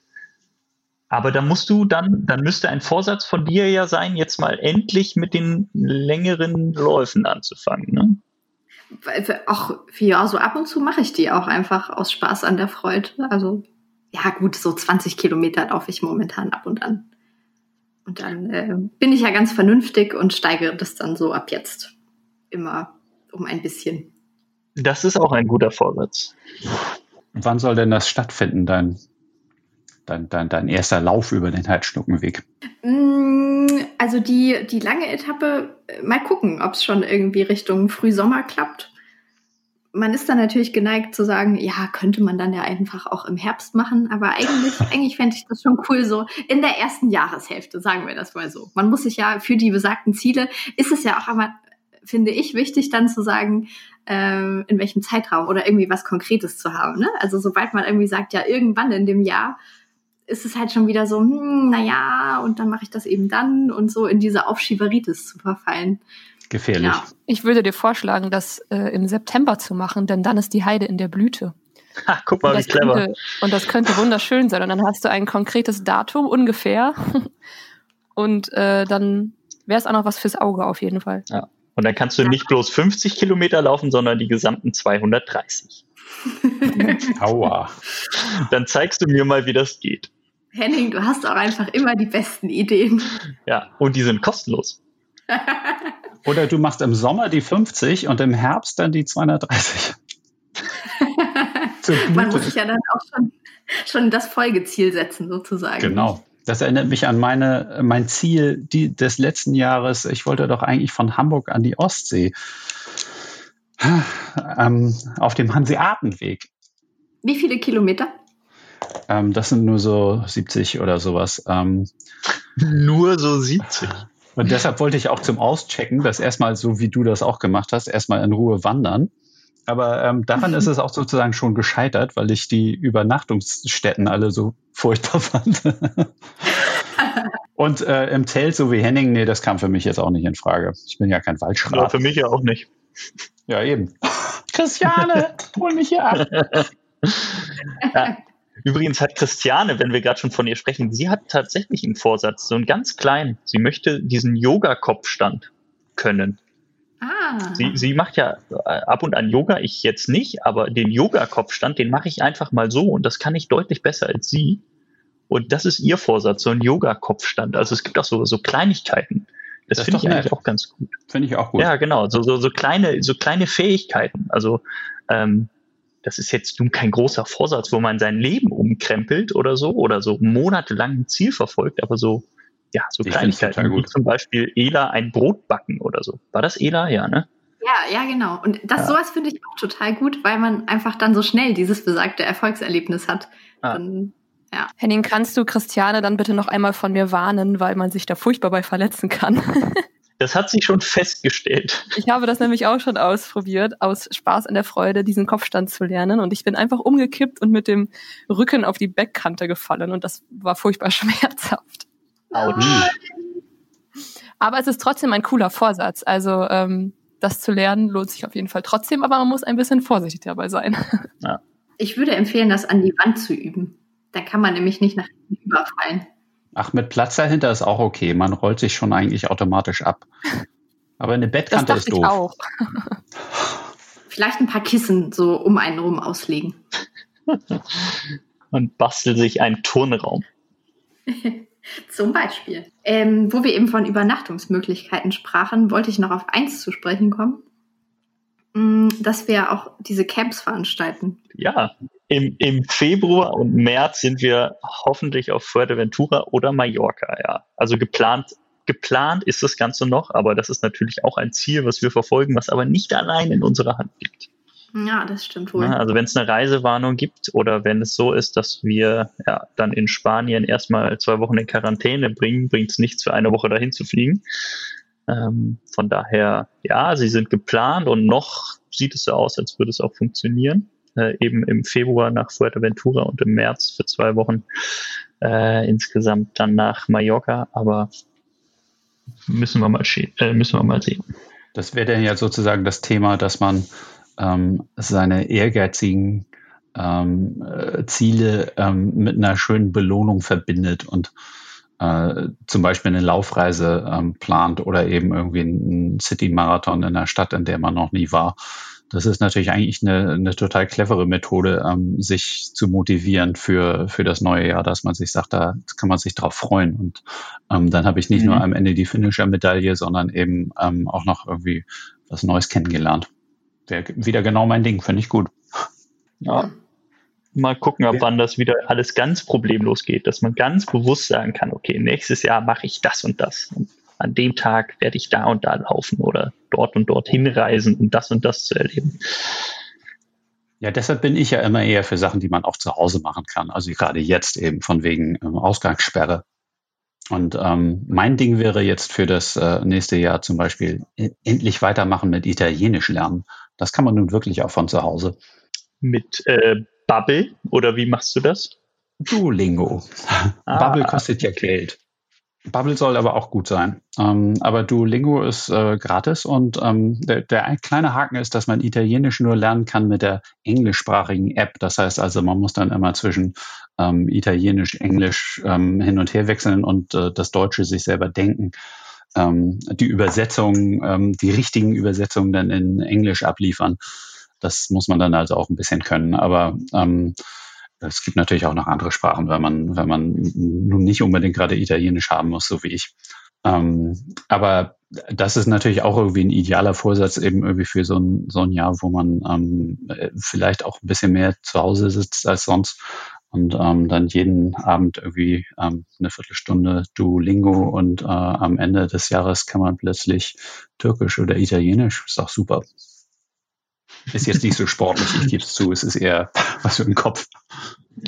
Aber da musst du dann, dann müsste ein Vorsatz von dir ja sein, jetzt mal endlich mit den längeren Läufen anzufangen, ne? Auch, ja, so ab und zu mache ich die auch einfach aus Spaß an der Freude. Also ja gut, so 20 Kilometer laufe ich momentan ab und an. Und dann äh, bin ich ja ganz vernünftig und steigere das dann so ab jetzt immer um ein bisschen. Das ist auch ein guter Vorsatz. Wann soll denn das stattfinden, dein, dein, dein, dein erster Lauf über den Heidschnuckenweg? Mm, also die, die lange Etappe, äh, mal gucken, ob es schon irgendwie Richtung Frühsommer klappt man ist dann natürlich geneigt zu sagen, ja, könnte man dann ja einfach auch im Herbst machen, aber eigentlich, eigentlich fände ich das schon cool so in der ersten Jahreshälfte, sagen wir das mal so. Man muss sich ja für die besagten Ziele, ist es ja auch aber, finde ich, wichtig dann zu sagen, äh, in welchem Zeitraum oder irgendwie was Konkretes zu haben. Ne? Also sobald man irgendwie sagt, ja, irgendwann in dem Jahr, ist es halt schon wieder so, hm, naja, und dann mache ich das eben dann und so in diese Aufschieberitis zu verfallen gefährlich. Ja. Ich würde dir vorschlagen, das äh, im September zu machen, denn dann ist die Heide in der Blüte. Ha, guck mal, wie clever. Könnte, und das könnte wunderschön sein. Und dann hast du ein konkretes Datum ungefähr. und äh, dann wäre es auch noch was fürs Auge auf jeden Fall. Ja. Und dann kannst du nicht bloß 50 Kilometer laufen, sondern die gesamten 230. Aua. Dann zeigst du mir mal, wie das geht. Henning, du hast auch einfach immer die besten Ideen. Ja, und die sind kostenlos. Oder du machst im Sommer die 50 und im Herbst dann die 230. Man muss sich ja dann auch schon, schon das Folgeziel setzen, sozusagen. Genau. Das erinnert mich an meine, mein Ziel die, des letzten Jahres. Ich wollte doch eigentlich von Hamburg an die Ostsee. Ähm, auf dem Hanseatenweg. Wie viele Kilometer? Ähm, das sind nur so 70 oder sowas. Ähm, nur so 70. Und deshalb wollte ich auch zum Auschecken, das erstmal so wie du das auch gemacht hast, erstmal in Ruhe wandern. Aber ähm, daran ist es auch sozusagen schon gescheitert, weil ich die Übernachtungsstätten alle so furchtbar fand. Und äh, im Zelt, so wie Henning, nee, das kam für mich jetzt auch nicht in Frage. Ich bin ja kein Waldschrat. Ja, für mich ja auch nicht. Ja, eben. Christiane, hol mich hier ab. ja, Übrigens hat Christiane, wenn wir gerade schon von ihr sprechen, sie hat tatsächlich einen Vorsatz, so einen ganz kleinen. Sie möchte diesen Yoga-Kopfstand können. Ah. Sie, sie macht ja äh, ab und an Yoga, ich jetzt nicht, aber den Yoga-Kopfstand, den mache ich einfach mal so und das kann ich deutlich besser als sie. Und das ist ihr Vorsatz, so ein Yoga-Kopfstand. Also es gibt auch so, so Kleinigkeiten. Das, das finde ich eigentlich auch ganz gut. Finde ich auch gut. Ja, genau. So, so, so kleine, so kleine Fähigkeiten. Also ähm, das ist jetzt nun kein großer Vorsatz, wo man sein Leben umkrempelt oder so oder so monatelang ein Ziel verfolgt, aber so, ja, so ich Kleinigkeiten wie zum Beispiel Ela ein Brot backen oder so. War das Ela? Ja, ne? Ja, ja, genau. Und das ja. sowas finde ich auch total gut, weil man einfach dann so schnell dieses besagte Erfolgserlebnis hat. Ah. Dann, ja. Henning, kannst du Christiane dann bitte noch einmal von mir warnen, weil man sich da furchtbar bei verletzen kann? Das hat sich schon festgestellt. Ich habe das nämlich auch schon ausprobiert, aus Spaß an der Freude, diesen Kopfstand zu lernen. Und ich bin einfach umgekippt und mit dem Rücken auf die Beckkante gefallen. Und das war furchtbar schmerzhaft. Autsch. Aber es ist trotzdem ein cooler Vorsatz. Also ähm, das zu lernen lohnt sich auf jeden Fall trotzdem, aber man muss ein bisschen vorsichtig dabei sein. Ja. Ich würde empfehlen, das an die Wand zu üben. Da kann man nämlich nicht nach hinten überfallen. Ach, mit Platz dahinter ist auch okay. Man rollt sich schon eigentlich automatisch ab. Aber eine Bettkante ist doof. Ich auch. Vielleicht ein paar Kissen so um einen rum auslegen. Und bastelt sich einen Turnraum. Zum Beispiel. Ähm, wo wir eben von Übernachtungsmöglichkeiten sprachen, wollte ich noch auf eins zu sprechen kommen. Mm, dass wir auch diese Camps veranstalten. Ja, im, im Februar und März sind wir hoffentlich auf Fuerteventura oder Mallorca, ja. Also geplant, geplant ist das Ganze noch, aber das ist natürlich auch ein Ziel, was wir verfolgen, was aber nicht allein in unserer Hand liegt. Ja, das stimmt wohl. also wenn es eine Reisewarnung gibt oder wenn es so ist, dass wir ja, dann in Spanien erstmal zwei Wochen in Quarantäne bringen, bringt es nichts für eine Woche dahin zu fliegen. Ähm, von daher, ja, sie sind geplant und noch sieht es so aus, als würde es auch funktionieren. Äh, eben im Februar nach Fuerteventura und im März für zwei Wochen äh, insgesamt dann nach Mallorca, aber müssen wir mal, äh, müssen wir mal sehen. Das wäre dann ja sozusagen das Thema, dass man ähm, seine ehrgeizigen ähm, äh, Ziele ähm, mit einer schönen Belohnung verbindet und äh, zum Beispiel eine Laufreise ähm, plant oder eben irgendwie einen City-Marathon in einer Stadt, in der man noch nie war. Das ist natürlich eigentlich eine, eine total clevere Methode, ähm, sich zu motivieren für, für das neue Jahr, dass man sich sagt, da kann man sich drauf freuen. Und ähm, dann habe ich nicht mhm. nur am Ende die Finisher-Medaille, sondern eben ähm, auch noch irgendwie was Neues kennengelernt. Wäre wieder genau mein Ding, finde ich gut. Ja. Mal gucken, ab wann das wieder alles ganz problemlos geht, dass man ganz bewusst sagen kann, okay, nächstes Jahr mache ich das und das. Und an dem Tag werde ich da und da laufen oder dort und dort hinreisen, um das und das zu erleben. Ja, deshalb bin ich ja immer eher für Sachen, die man auch zu Hause machen kann. Also gerade jetzt eben von wegen ähm, Ausgangssperre. Und ähm, mein Ding wäre jetzt für das äh, nächste Jahr zum Beispiel äh, endlich weitermachen mit Italienisch lernen. Das kann man nun wirklich auch von zu Hause. Mit äh, Bubble oder wie machst du das? Duolingo. Ah. Bubble kostet ja Geld. Bubble soll aber auch gut sein. Ähm, aber Duolingo ist äh, gratis und ähm, der, der kleine Haken ist, dass man Italienisch nur lernen kann mit der englischsprachigen App. Das heißt also, man muss dann immer zwischen ähm, Italienisch, Englisch ähm, hin und her wechseln und äh, das Deutsche sich selber denken. Ähm, die Übersetzung, ähm, die richtigen Übersetzungen dann in Englisch abliefern. Das muss man dann also auch ein bisschen können. Aber es gibt natürlich auch noch andere Sprachen, wenn man, wenn man nun nicht unbedingt gerade Italienisch haben muss, so wie ich. Ähm, aber das ist natürlich auch irgendwie ein idealer Vorsatz eben irgendwie für so ein, so ein Jahr, wo man ähm, vielleicht auch ein bisschen mehr zu Hause sitzt als sonst und ähm, dann jeden Abend irgendwie ähm, eine Viertelstunde Duolingo und äh, am Ende des Jahres kann man plötzlich Türkisch oder Italienisch. Ist auch super. Ist jetzt nicht so sportlich, ich gebe es zu, es ist eher was für ein Kopf.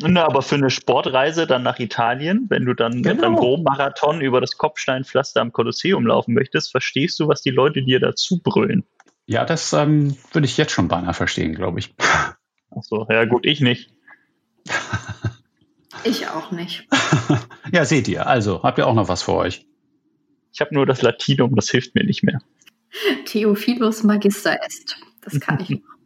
Na, aber für eine Sportreise dann nach Italien, wenn du dann genau. mit einem Rom-Marathon über das Kopfsteinpflaster am Kolosseum laufen möchtest, verstehst du, was die Leute dir dazu brüllen? Ja, das ähm, würde ich jetzt schon beinahe verstehen, glaube ich. Ach so, ja gut, ich nicht. ich auch nicht. ja, seht ihr. Also, habt ihr auch noch was für euch? Ich habe nur das Latinum, das hilft mir nicht mehr. Theophilus Magister est. Das kann ich.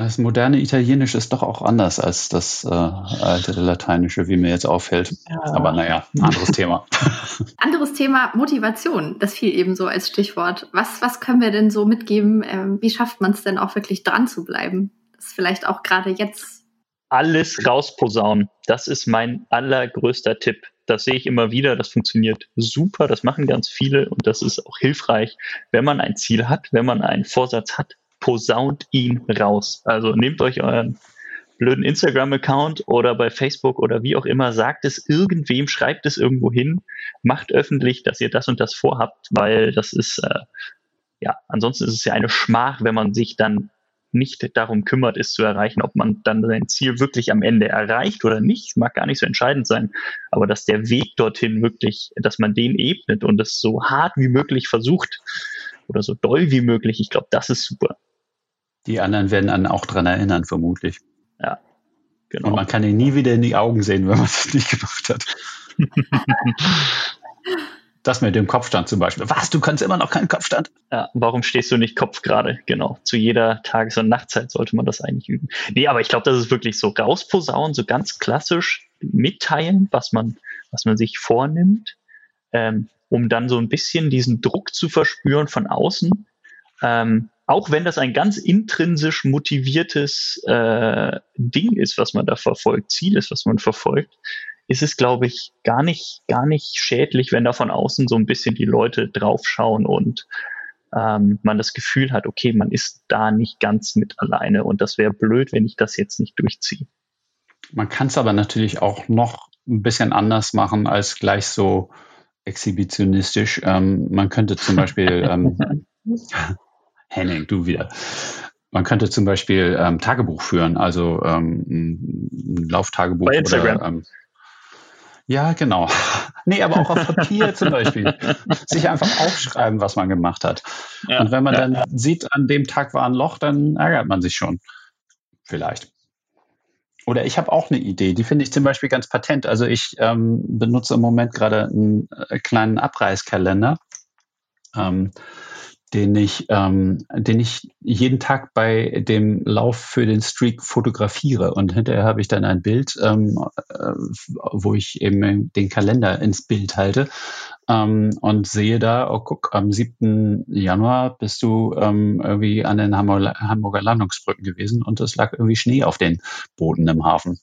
Das moderne Italienisch ist doch auch anders als das äh, alte Lateinische, wie mir jetzt auffällt. Ja. Aber naja, anderes Thema. Anderes Thema, Motivation. Das fiel eben so als Stichwort. Was, was können wir denn so mitgeben? Ähm, wie schafft man es denn auch wirklich dran zu bleiben? Das ist vielleicht auch gerade jetzt. Alles rausposaunen. Das ist mein allergrößter Tipp. Das sehe ich immer wieder. Das funktioniert super. Das machen ganz viele und das ist auch hilfreich, wenn man ein Ziel hat, wenn man einen Vorsatz hat posaunt ihn raus. Also nehmt euch euren blöden Instagram-Account oder bei Facebook oder wie auch immer, sagt es irgendwem, schreibt es irgendwo hin, macht öffentlich, dass ihr das und das vorhabt, weil das ist, äh, ja, ansonsten ist es ja eine Schmach, wenn man sich dann nicht darum kümmert, es zu erreichen, ob man dann sein Ziel wirklich am Ende erreicht oder nicht, mag gar nicht so entscheidend sein, aber dass der Weg dorthin wirklich, dass man den ebnet und es so hart wie möglich versucht oder so doll wie möglich, ich glaube, das ist super. Die anderen werden dann auch dran erinnern, vermutlich. Ja. Genau. Und man kann ihn nie wieder in die Augen sehen, wenn man es nicht gemacht hat. das mit dem Kopfstand zum Beispiel. Was, du kannst immer noch keinen Kopfstand? Ja, warum stehst du nicht Kopf gerade? Genau. Zu jeder Tages- und Nachtzeit sollte man das eigentlich üben. Nee, aber ich glaube, das ist wirklich so rausposaunen, so ganz klassisch mitteilen, was man, was man sich vornimmt, ähm, um dann so ein bisschen diesen Druck zu verspüren von außen. Ähm, auch wenn das ein ganz intrinsisch motiviertes äh, Ding ist, was man da verfolgt, Ziel ist, was man verfolgt, ist es, glaube ich, gar nicht, gar nicht schädlich, wenn da von außen so ein bisschen die Leute draufschauen und ähm, man das Gefühl hat, okay, man ist da nicht ganz mit alleine und das wäre blöd, wenn ich das jetzt nicht durchziehe. Man kann es aber natürlich auch noch ein bisschen anders machen als gleich so exhibitionistisch. Ähm, man könnte zum Beispiel ähm, Henning, du wieder. Man könnte zum Beispiel ähm, Tagebuch führen, also ähm, ein Lauftagebuch. Bei Instagram. Oder, ähm, ja, genau. nee, aber auch auf Papier zum Beispiel. Sich einfach aufschreiben, was man gemacht hat. Ja, Und wenn man ja. dann sieht, an dem Tag war ein Loch, dann ärgert man sich schon. Vielleicht. Oder ich habe auch eine Idee, die finde ich zum Beispiel ganz patent. Also ich ähm, benutze im Moment gerade einen äh, kleinen Abreißkalender. Ähm, den ich, ähm, den ich jeden Tag bei dem Lauf für den Streak fotografiere. Und hinterher habe ich dann ein Bild, ähm, äh, wo ich eben den Kalender ins Bild halte ähm, und sehe da, oh guck, am 7. Januar bist du ähm, irgendwie an den Hamburger, Hamburger Landungsbrücken gewesen und es lag irgendwie Schnee auf den Boden im Hafen.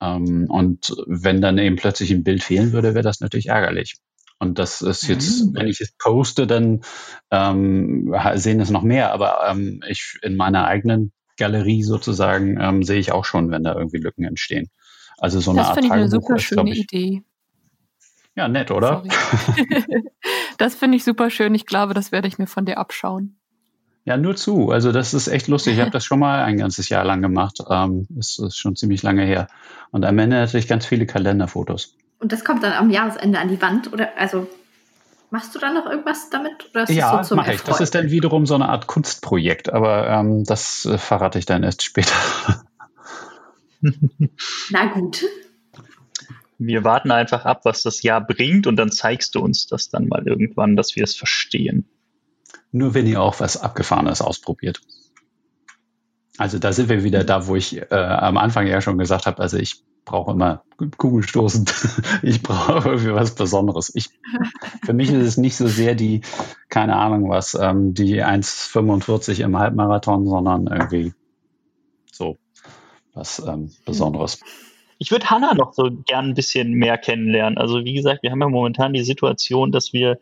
Ähm, und wenn dann eben plötzlich ein Bild fehlen würde, wäre das natürlich ärgerlich. Und das ist jetzt, mhm. wenn ich es poste, dann ähm, sehen es noch mehr. Aber ähm, ich in meiner eigenen Galerie sozusagen ähm, sehe ich auch schon, wenn da irgendwie Lücken entstehen. Also so eine das Art finde ich eine super schöne ich, Idee. Ja, nett, oder? das finde ich super schön. Ich glaube, das werde ich mir von dir abschauen. Ja, nur zu. Also das ist echt lustig. Ich habe das schon mal ein ganzes Jahr lang gemacht. Ähm, das ist schon ziemlich lange her. Und am Ende hatte ich ganz viele Kalenderfotos. Und das kommt dann am Jahresende an die Wand? Oder also machst du dann noch irgendwas damit? ja, so mache ich. Das ist dann wiederum so eine Art Kunstprojekt, aber ähm, das äh, verrate ich dann erst später. Na gut. Wir warten einfach ab, was das Jahr bringt und dann zeigst du uns das dann mal irgendwann, dass wir es verstehen. Nur wenn ihr auch was Abgefahrenes ausprobiert. Also da sind wir wieder da, wo ich äh, am Anfang ja schon gesagt habe, also ich brauche immer Kugelstoßen. ich brauche irgendwie was Besonderes. Ich, für mich ist es nicht so sehr die, keine Ahnung was, ähm, die 1,45 im Halbmarathon, sondern irgendwie so was ähm, Besonderes. Ich würde Hanna noch so gern ein bisschen mehr kennenlernen. Also wie gesagt, wir haben ja momentan die Situation, dass wir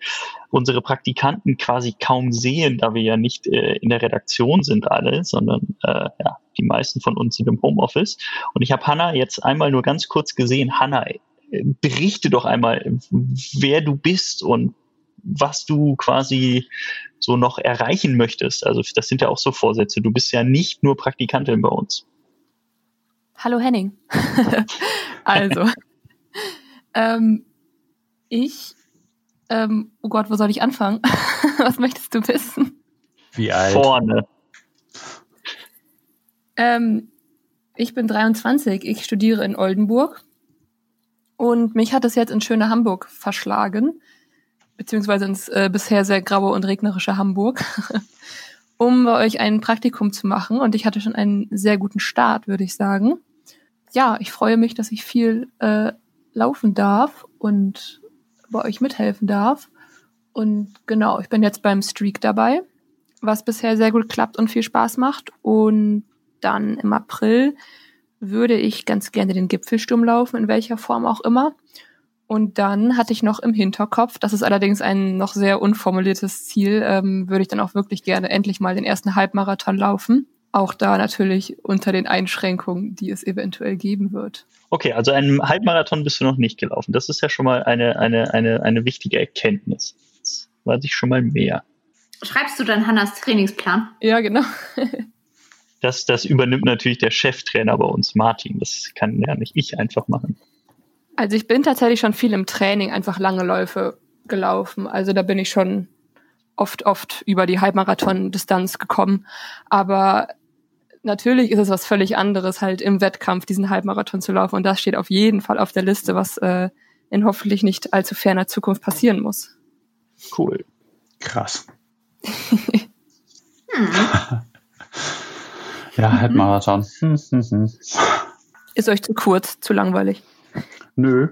unsere Praktikanten quasi kaum sehen, da wir ja nicht äh, in der Redaktion sind alle, sondern äh, ja, die meisten von uns sind im Homeoffice. Und ich habe Hanna jetzt einmal nur ganz kurz gesehen. Hanna, äh, berichte doch einmal, wer du bist und was du quasi so noch erreichen möchtest. Also das sind ja auch so Vorsätze. Du bist ja nicht nur Praktikantin bei uns. Hallo Henning. also, ähm, ich, ähm, oh Gott, wo soll ich anfangen? Was möchtest du wissen? Wie alt? Vorne. Ähm, ich bin 23, ich studiere in Oldenburg und mich hat es jetzt in schöne Hamburg verschlagen, beziehungsweise ins äh, bisher sehr graue und regnerische Hamburg. um bei euch ein Praktikum zu machen. Und ich hatte schon einen sehr guten Start, würde ich sagen. Ja, ich freue mich, dass ich viel äh, laufen darf und bei euch mithelfen darf. Und genau, ich bin jetzt beim Streak dabei, was bisher sehr gut klappt und viel Spaß macht. Und dann im April würde ich ganz gerne den Gipfelsturm laufen, in welcher Form auch immer. Und dann hatte ich noch im Hinterkopf, das ist allerdings ein noch sehr unformuliertes Ziel, ähm, würde ich dann auch wirklich gerne endlich mal den ersten Halbmarathon laufen. Auch da natürlich unter den Einschränkungen, die es eventuell geben wird. Okay, also einen Halbmarathon bist du noch nicht gelaufen. Das ist ja schon mal eine, eine, eine, eine wichtige Erkenntnis. Jetzt weiß ich schon mal mehr. Schreibst du dann Hannas Trainingsplan? Ja, genau. das, das übernimmt natürlich der Cheftrainer bei uns, Martin. Das kann ja nicht ich einfach machen. Also ich bin tatsächlich schon viel im Training einfach lange Läufe gelaufen. Also da bin ich schon oft, oft über die Halbmarathon-Distanz gekommen. Aber natürlich ist es was völlig anderes, halt im Wettkampf diesen Halbmarathon zu laufen. Und das steht auf jeden Fall auf der Liste, was äh, in hoffentlich nicht allzu ferner Zukunft passieren muss. Cool. Krass. ja, Halbmarathon. ist euch zu kurz, zu langweilig? Nö,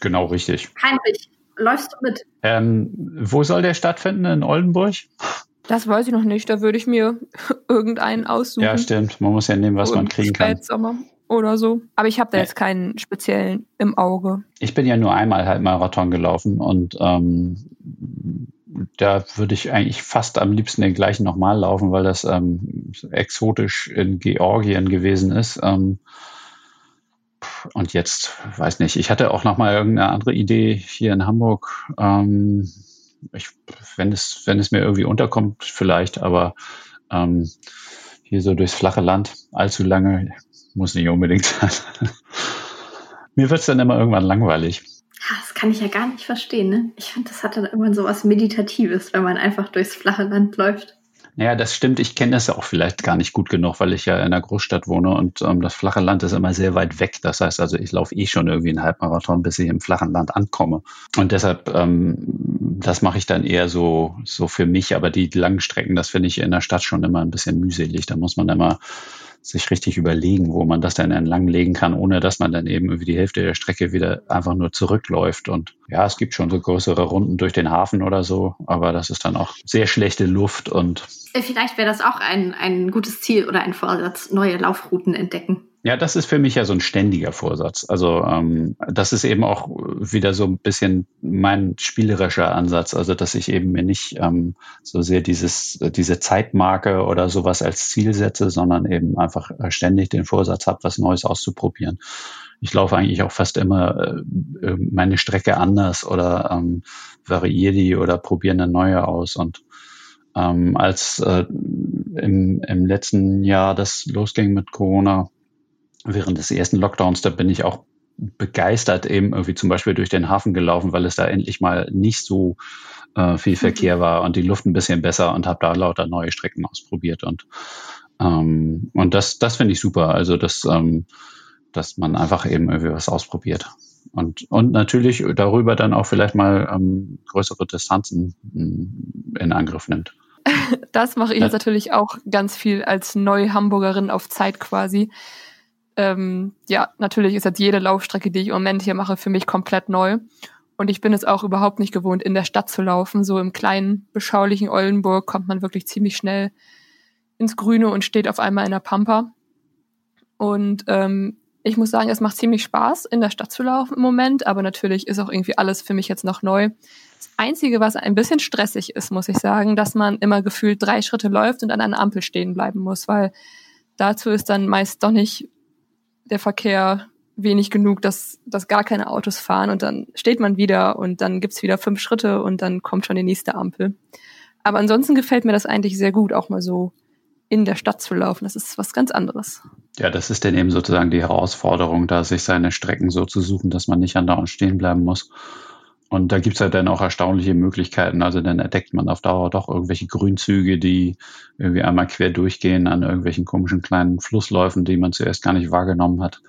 genau richtig. Heinrich, läufst du mit? Ähm, wo soll der stattfinden? In Oldenburg? Das weiß ich noch nicht. Da würde ich mir irgendeinen aussuchen. Ja, stimmt. Man muss ja nehmen, was man kriegen kann. Spätsommer oder so. Aber ich habe da jetzt keinen speziellen im Auge. Ich bin ja nur einmal halt Marathon gelaufen und ähm, da würde ich eigentlich fast am liebsten den gleichen nochmal laufen, weil das ähm, exotisch in Georgien gewesen ist. Ähm, und jetzt, weiß nicht, ich hatte auch noch mal irgendeine andere Idee hier in Hamburg. Ähm, ich, wenn es, wenn es mir irgendwie unterkommt, vielleicht, aber ähm, hier so durchs flache Land allzu lange muss nicht unbedingt sein. mir wird es dann immer irgendwann langweilig. Das kann ich ja gar nicht verstehen. Ne? Ich finde, das hat dann irgendwann so was Meditatives, wenn man einfach durchs flache Land läuft. Ja, das stimmt. Ich kenne das ja auch vielleicht gar nicht gut genug, weil ich ja in einer Großstadt wohne und ähm, das flache Land ist immer sehr weit weg. Das heißt also, ich laufe eh schon irgendwie einen Halbmarathon, bis ich im flachen Land ankomme. Und deshalb, ähm, das mache ich dann eher so, so für mich. Aber die langen Strecken, das finde ich in der Stadt schon immer ein bisschen mühselig. Da muss man immer sich richtig überlegen, wo man das dann entlang legen kann, ohne dass man dann eben über die Hälfte der Strecke wieder einfach nur zurückläuft. Und ja, es gibt schon so größere Runden durch den Hafen oder so, aber das ist dann auch sehr schlechte Luft und äh, Vielleicht wäre das auch ein, ein gutes Ziel oder ein Vorsatz, neue Laufrouten entdecken. Ja, das ist für mich ja so ein ständiger Vorsatz. Also ähm, das ist eben auch wieder so ein bisschen mein spielerischer Ansatz. Also dass ich eben mir nicht ähm, so sehr dieses diese Zeitmarke oder sowas als Ziel setze, sondern eben einfach ständig den Vorsatz habe, was Neues auszuprobieren. Ich laufe eigentlich auch fast immer äh, meine Strecke anders oder ähm, variiere die oder probiere eine neue aus und ähm, als äh, im, im letzten Jahr das losging mit Corona, während des ersten Lockdowns, da bin ich auch begeistert eben irgendwie zum Beispiel durch den Hafen gelaufen, weil es da endlich mal nicht so äh, viel mhm. Verkehr war und die Luft ein bisschen besser und habe da lauter neue Strecken ausprobiert und ähm, und das das finde ich super. Also dass ähm, dass man einfach eben irgendwie was ausprobiert und und natürlich darüber dann auch vielleicht mal ähm, größere Distanzen mm, in Angriff nimmt. Das mache ich jetzt natürlich auch ganz viel als Neu-Hamburgerin auf Zeit quasi ähm, ja, natürlich ist jetzt jede Laufstrecke, die ich im Moment hier mache, für mich komplett neu. Und ich bin es auch überhaupt nicht gewohnt, in der Stadt zu laufen. So im kleinen, beschaulichen Oldenburg kommt man wirklich ziemlich schnell ins Grüne und steht auf einmal in der Pampa. Und ähm, ich muss sagen, es macht ziemlich Spaß, in der Stadt zu laufen im Moment, aber natürlich ist auch irgendwie alles für mich jetzt noch neu. Das Einzige, was ein bisschen stressig ist, muss ich sagen, dass man immer gefühlt drei Schritte läuft und an einer Ampel stehen bleiben muss, weil dazu ist dann meist doch nicht der Verkehr wenig genug, dass, dass gar keine Autos fahren und dann steht man wieder und dann gibt's wieder fünf Schritte und dann kommt schon die nächste Ampel. Aber ansonsten gefällt mir das eigentlich sehr gut, auch mal so in der Stadt zu laufen. Das ist was ganz anderes. Ja, das ist dann eben sozusagen die Herausforderung, da sich seine Strecken so zu suchen, dass man nicht andauernd stehen bleiben muss. Und da gibt's ja dann auch erstaunliche Möglichkeiten. Also dann entdeckt man auf Dauer doch irgendwelche Grünzüge, die irgendwie einmal quer durchgehen an irgendwelchen komischen kleinen Flussläufen, die man zuerst gar nicht wahrgenommen hat,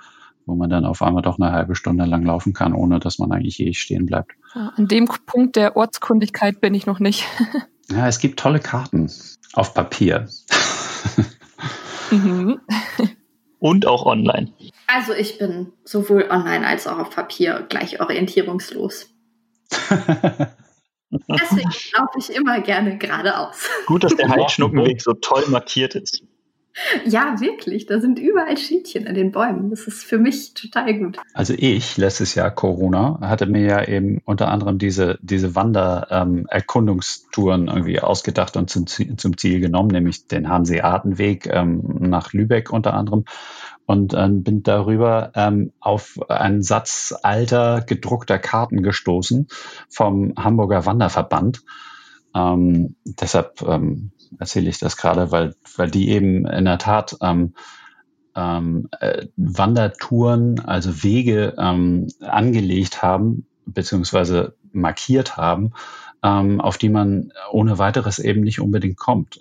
wo man dann auf einmal doch eine halbe Stunde lang laufen kann, ohne dass man eigentlich je stehen bleibt. Ja, an dem Punkt der Ortskundigkeit bin ich noch nicht. ja, es gibt tolle Karten auf Papier. mhm. Und auch online. Also ich bin sowohl online als auch auf Papier gleich orientierungslos. Deswegen laufe ich immer gerne geradeaus. Gut, dass der Heidschnuckenweg so toll markiert ist. Ja, wirklich. Da sind überall Schiedchen in den Bäumen. Das ist für mich total gut. Also ich, letztes Jahr Corona, hatte mir ja eben unter anderem diese, diese Wandererkundungstouren ähm, irgendwie ausgedacht und zum, zum Ziel genommen, nämlich den Hanseatenweg ähm, nach Lübeck unter anderem und äh, bin darüber ähm, auf einen Satz alter gedruckter Karten gestoßen vom Hamburger Wanderverband. Ähm, deshalb ähm, erzähle ich das gerade, weil, weil die eben in der Tat ähm, ähm, äh, Wandertouren, also Wege ähm, angelegt haben, beziehungsweise markiert haben, ähm, auf die man ohne weiteres eben nicht unbedingt kommt.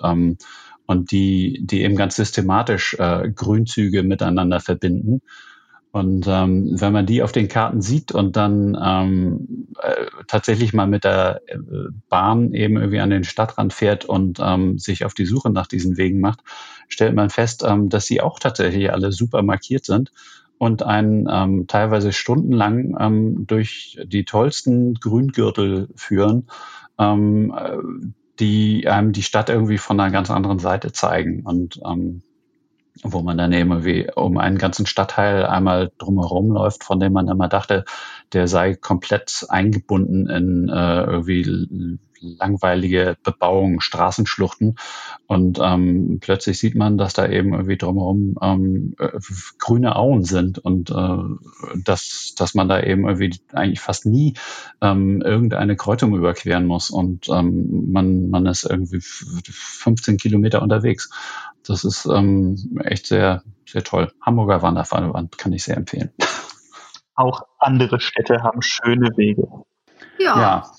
Und die, die eben ganz systematisch äh, Grünzüge miteinander verbinden. Und ähm, wenn man die auf den Karten sieht und dann ähm, äh, tatsächlich mal mit der äh, Bahn eben irgendwie an den Stadtrand fährt und ähm, sich auf die Suche nach diesen Wegen macht, stellt man fest, ähm, dass sie auch tatsächlich alle super markiert sind und einen ähm, teilweise stundenlang ähm, durch die tollsten Grüngürtel führen, ähm, äh, die einem die Stadt irgendwie von einer ganz anderen Seite zeigen und ähm, wo man dann eben irgendwie um einen ganzen Stadtteil einmal drumherum läuft, von dem man immer dachte, der sei komplett eingebunden in äh, irgendwie langweilige Bebauung, Straßenschluchten. Und ähm, plötzlich sieht man, dass da eben irgendwie drumherum ähm, äh, grüne Auen sind und äh, dass, dass man da eben irgendwie eigentlich fast nie ähm, irgendeine Kreuzung überqueren muss und ähm, man, man ist irgendwie 15 Kilometer unterwegs. Das ist ähm, echt sehr, sehr toll. Hamburger Wanderverband kann ich sehr empfehlen. Auch andere Städte haben schöne Wege. Ja. ja.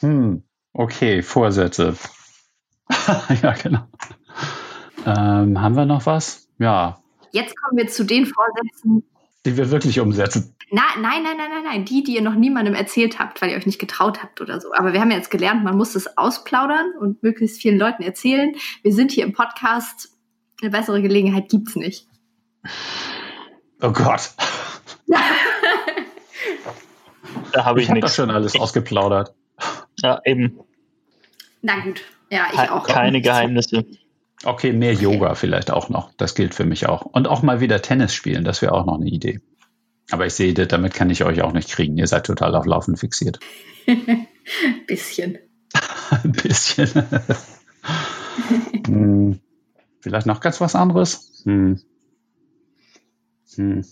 Hm. Okay, Vorsätze. ja, genau. Ähm, haben wir noch was? Ja. Jetzt kommen wir zu den Vorsätzen, die wir wirklich umsetzen. Na, nein, nein, nein, nein, nein. Die, die ihr noch niemandem erzählt habt, weil ihr euch nicht getraut habt oder so. Aber wir haben jetzt gelernt, man muss es ausplaudern und möglichst vielen Leuten erzählen. Wir sind hier im Podcast. Eine bessere Gelegenheit gibt's nicht. Oh Gott. da habe ich, ich hab das schon alles ausgeplaudert. Ja, eben. Na gut. Ja, ich auch. Keine Geheimnisse. Okay, mehr Yoga vielleicht auch noch. Das gilt für mich auch. Und auch mal wieder Tennis spielen, das wäre auch noch eine Idee. Aber ich sehe, damit kann ich euch auch nicht kriegen. Ihr seid total auf Laufen fixiert. Bisschen. Ein bisschen. hm. Vielleicht noch ganz was anderes? Hm. Hm.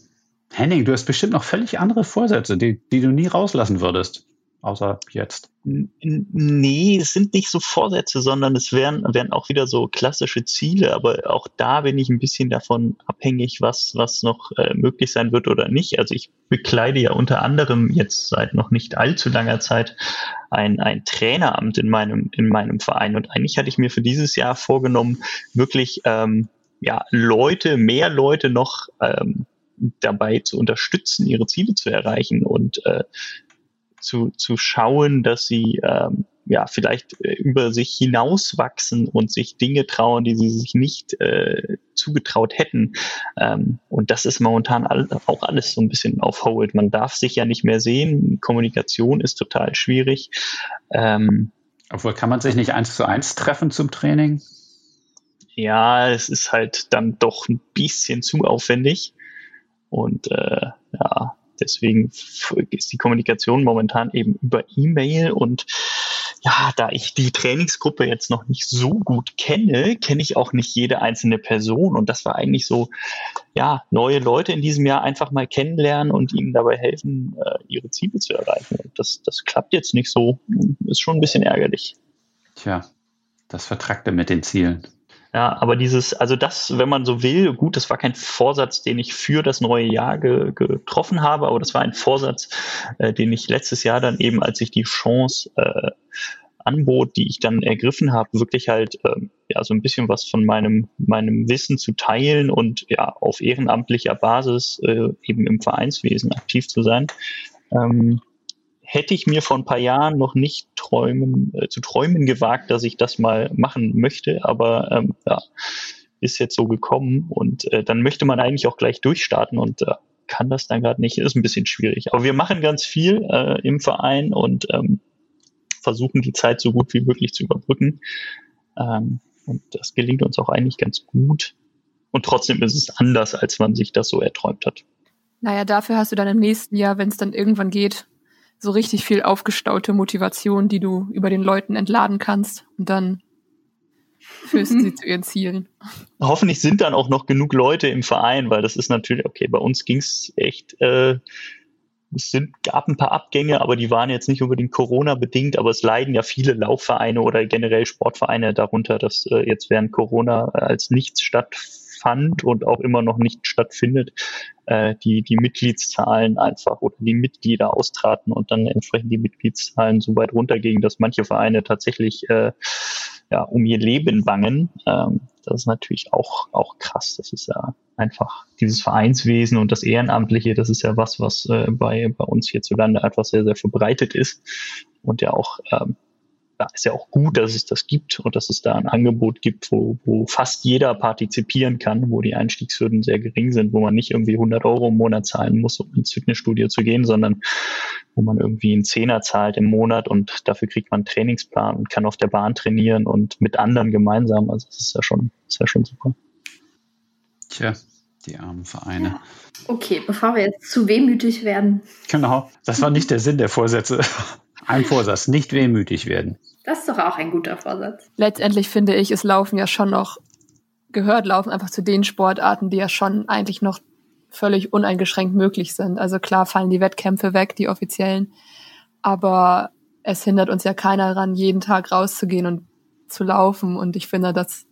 Henning, du hast bestimmt noch völlig andere Vorsätze, die, die du nie rauslassen würdest außer jetzt? Nee, es sind nicht so Vorsätze, sondern es wären, wären auch wieder so klassische Ziele, aber auch da bin ich ein bisschen davon abhängig, was, was noch äh, möglich sein wird oder nicht. Also ich bekleide ja unter anderem jetzt seit noch nicht allzu langer Zeit ein, ein Traineramt in meinem, in meinem Verein und eigentlich hatte ich mir für dieses Jahr vorgenommen, wirklich ähm, ja, Leute, mehr Leute noch ähm, dabei zu unterstützen, ihre Ziele zu erreichen und äh, zu, zu schauen, dass sie ähm, ja vielleicht äh, über sich hinauswachsen und sich Dinge trauen, die sie sich nicht äh, zugetraut hätten. Ähm, und das ist momentan all, auch alles so ein bisschen auf Hold. Man darf sich ja nicht mehr sehen. Kommunikation ist total schwierig. Ähm, Obwohl kann man sich nicht eins zu eins treffen zum Training? Ja, es ist halt dann doch ein bisschen zu aufwendig. Und äh, ja, Deswegen ist die Kommunikation momentan eben über E-Mail und ja, da ich die Trainingsgruppe jetzt noch nicht so gut kenne, kenne ich auch nicht jede einzelne Person. Und das war eigentlich so, ja, neue Leute in diesem Jahr einfach mal kennenlernen und ihnen dabei helfen, äh, ihre Ziele zu erreichen. Und das, das klappt jetzt nicht so. Ist schon ein bisschen ärgerlich. Tja, das Vertrackte mit den Zielen. Ja, aber dieses, also das, wenn man so will, gut, das war kein Vorsatz, den ich für das neue Jahr ge, getroffen habe, aber das war ein Vorsatz, äh, den ich letztes Jahr dann eben, als ich die Chance äh, anbot, die ich dann ergriffen habe, wirklich halt äh, ja so ein bisschen was von meinem meinem Wissen zu teilen und ja auf ehrenamtlicher Basis äh, eben im Vereinswesen aktiv zu sein. Ähm, hätte ich mir vor ein paar Jahren noch nicht träumen, äh, zu träumen gewagt, dass ich das mal machen möchte, aber ähm, ja, ist jetzt so gekommen und äh, dann möchte man eigentlich auch gleich durchstarten und äh, kann das dann gerade nicht, ist ein bisschen schwierig. Aber wir machen ganz viel äh, im Verein und ähm, versuchen die Zeit so gut wie möglich zu überbrücken. Ähm, und das gelingt uns auch eigentlich ganz gut. Und trotzdem ist es anders, als man sich das so erträumt hat. Naja, dafür hast du dann im nächsten Jahr, wenn es dann irgendwann geht, so richtig viel aufgestaute Motivation, die du über den Leuten entladen kannst und dann führst du sie zu ihren Zielen. Hoffentlich sind dann auch noch genug Leute im Verein, weil das ist natürlich, okay, bei uns ging es echt, äh, es sind, gab ein paar Abgänge, aber die waren jetzt nicht unbedingt Corona-bedingt, aber es leiden ja viele Laufvereine oder generell Sportvereine darunter, dass äh, jetzt während Corona als nichts stattfand und auch immer noch nicht stattfindet, äh, die, die Mitgliedszahlen einfach oder die Mitglieder austraten und dann entsprechend die Mitgliedszahlen so weit runtergingen, dass manche Vereine tatsächlich äh, ja, um ihr Leben bangen. Ähm, das ist natürlich auch, auch krass. Das ist ja einfach dieses Vereinswesen und das Ehrenamtliche, das ist ja was, was äh, bei, bei uns hierzulande etwas sehr, sehr verbreitet ist und ja auch ähm, ja, ist ja auch gut, dass es das gibt und dass es da ein Angebot gibt, wo, wo fast jeder partizipieren kann, wo die Einstiegshürden sehr gering sind, wo man nicht irgendwie 100 Euro im Monat zahlen muss, um ins Fitnessstudio zu gehen, sondern wo man irgendwie einen Zehner zahlt im Monat und dafür kriegt man einen Trainingsplan und kann auf der Bahn trainieren und mit anderen gemeinsam. Also das ist ja schon, ist ja schon super. Tja, die armen Vereine. Okay, bevor wir jetzt zu wehmütig werden. Genau, das war nicht der Sinn der Vorsätze. Ein Vorsatz, nicht wehmütig werden. Das ist doch auch ein guter Vorsatz. Letztendlich finde ich, es laufen ja schon noch, gehört laufen einfach zu den Sportarten, die ja schon eigentlich noch völlig uneingeschränkt möglich sind. Also klar fallen die Wettkämpfe weg, die offiziellen, aber es hindert uns ja keiner daran, jeden Tag rauszugehen und zu laufen. Und ich finde, das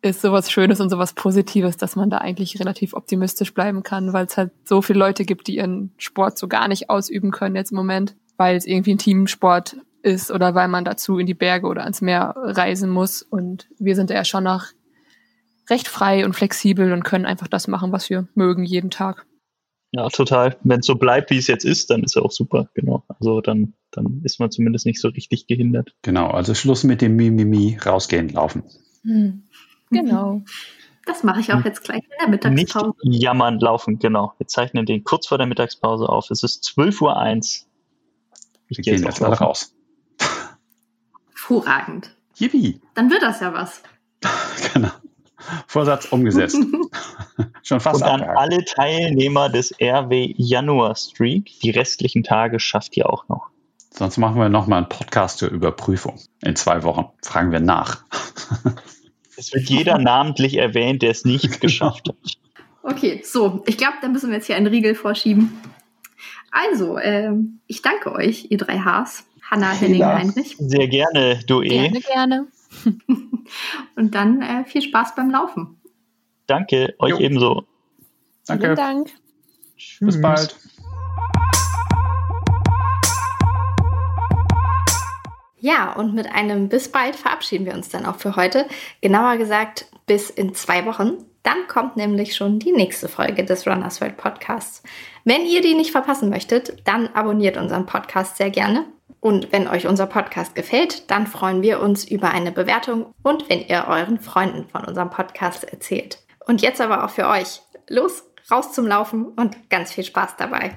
ist sowas Schönes und sowas Positives, dass man da eigentlich relativ optimistisch bleiben kann, weil es halt so viele Leute gibt, die ihren Sport so gar nicht ausüben können jetzt im Moment, weil es irgendwie ein Teamsport ist oder weil man dazu in die Berge oder ans Meer reisen muss. Und wir sind ja schon noch recht frei und flexibel und können einfach das machen, was wir mögen jeden Tag. Ja, total. Wenn es so bleibt, wie es jetzt ist, dann ist ja auch super, genau. Also dann, dann ist man zumindest nicht so richtig gehindert. Genau, also Schluss mit dem Mimimi, rausgehen, laufen. Hm. Genau. Das mache ich auch jetzt gleich in der Mittagspause. Nicht jammern, laufen, genau. Wir zeichnen den kurz vor der Mittagspause auf. Es ist 12.01 Uhr. Ich Wir gehen jetzt mal raus. Hervorragend. Yippie. Dann wird das ja was. genau. Vorsatz umgesetzt. Schon fast. Und an abgehakt. alle Teilnehmer des RW Januar Streak, die restlichen Tage schafft ihr auch noch. Sonst machen wir nochmal einen Podcast zur Überprüfung. In zwei Wochen fragen wir nach. Es wird jeder namentlich erwähnt, der es nicht geschafft hat. Okay, so, ich glaube, da müssen wir jetzt hier einen Riegel vorschieben. Also, äh, ich danke euch, ihr drei Hs. Hanna, Henning, ja. Heinrich. Sehr gerne, du eh. Gerne, gerne. Und dann äh, viel Spaß beim Laufen. Danke, euch jo. ebenso. Danke. Vielen Dank. Tschüss. Bis bald. Ja, und mit einem bis bald verabschieden wir uns dann auch für heute. Genauer gesagt, bis in zwei Wochen. Dann kommt nämlich schon die nächste Folge des Runners World Podcasts. Wenn ihr die nicht verpassen möchtet, dann abonniert unseren Podcast sehr gerne. Und wenn euch unser Podcast gefällt, dann freuen wir uns über eine Bewertung und wenn ihr euren Freunden von unserem Podcast erzählt. Und jetzt aber auch für euch. Los, raus zum Laufen und ganz viel Spaß dabei.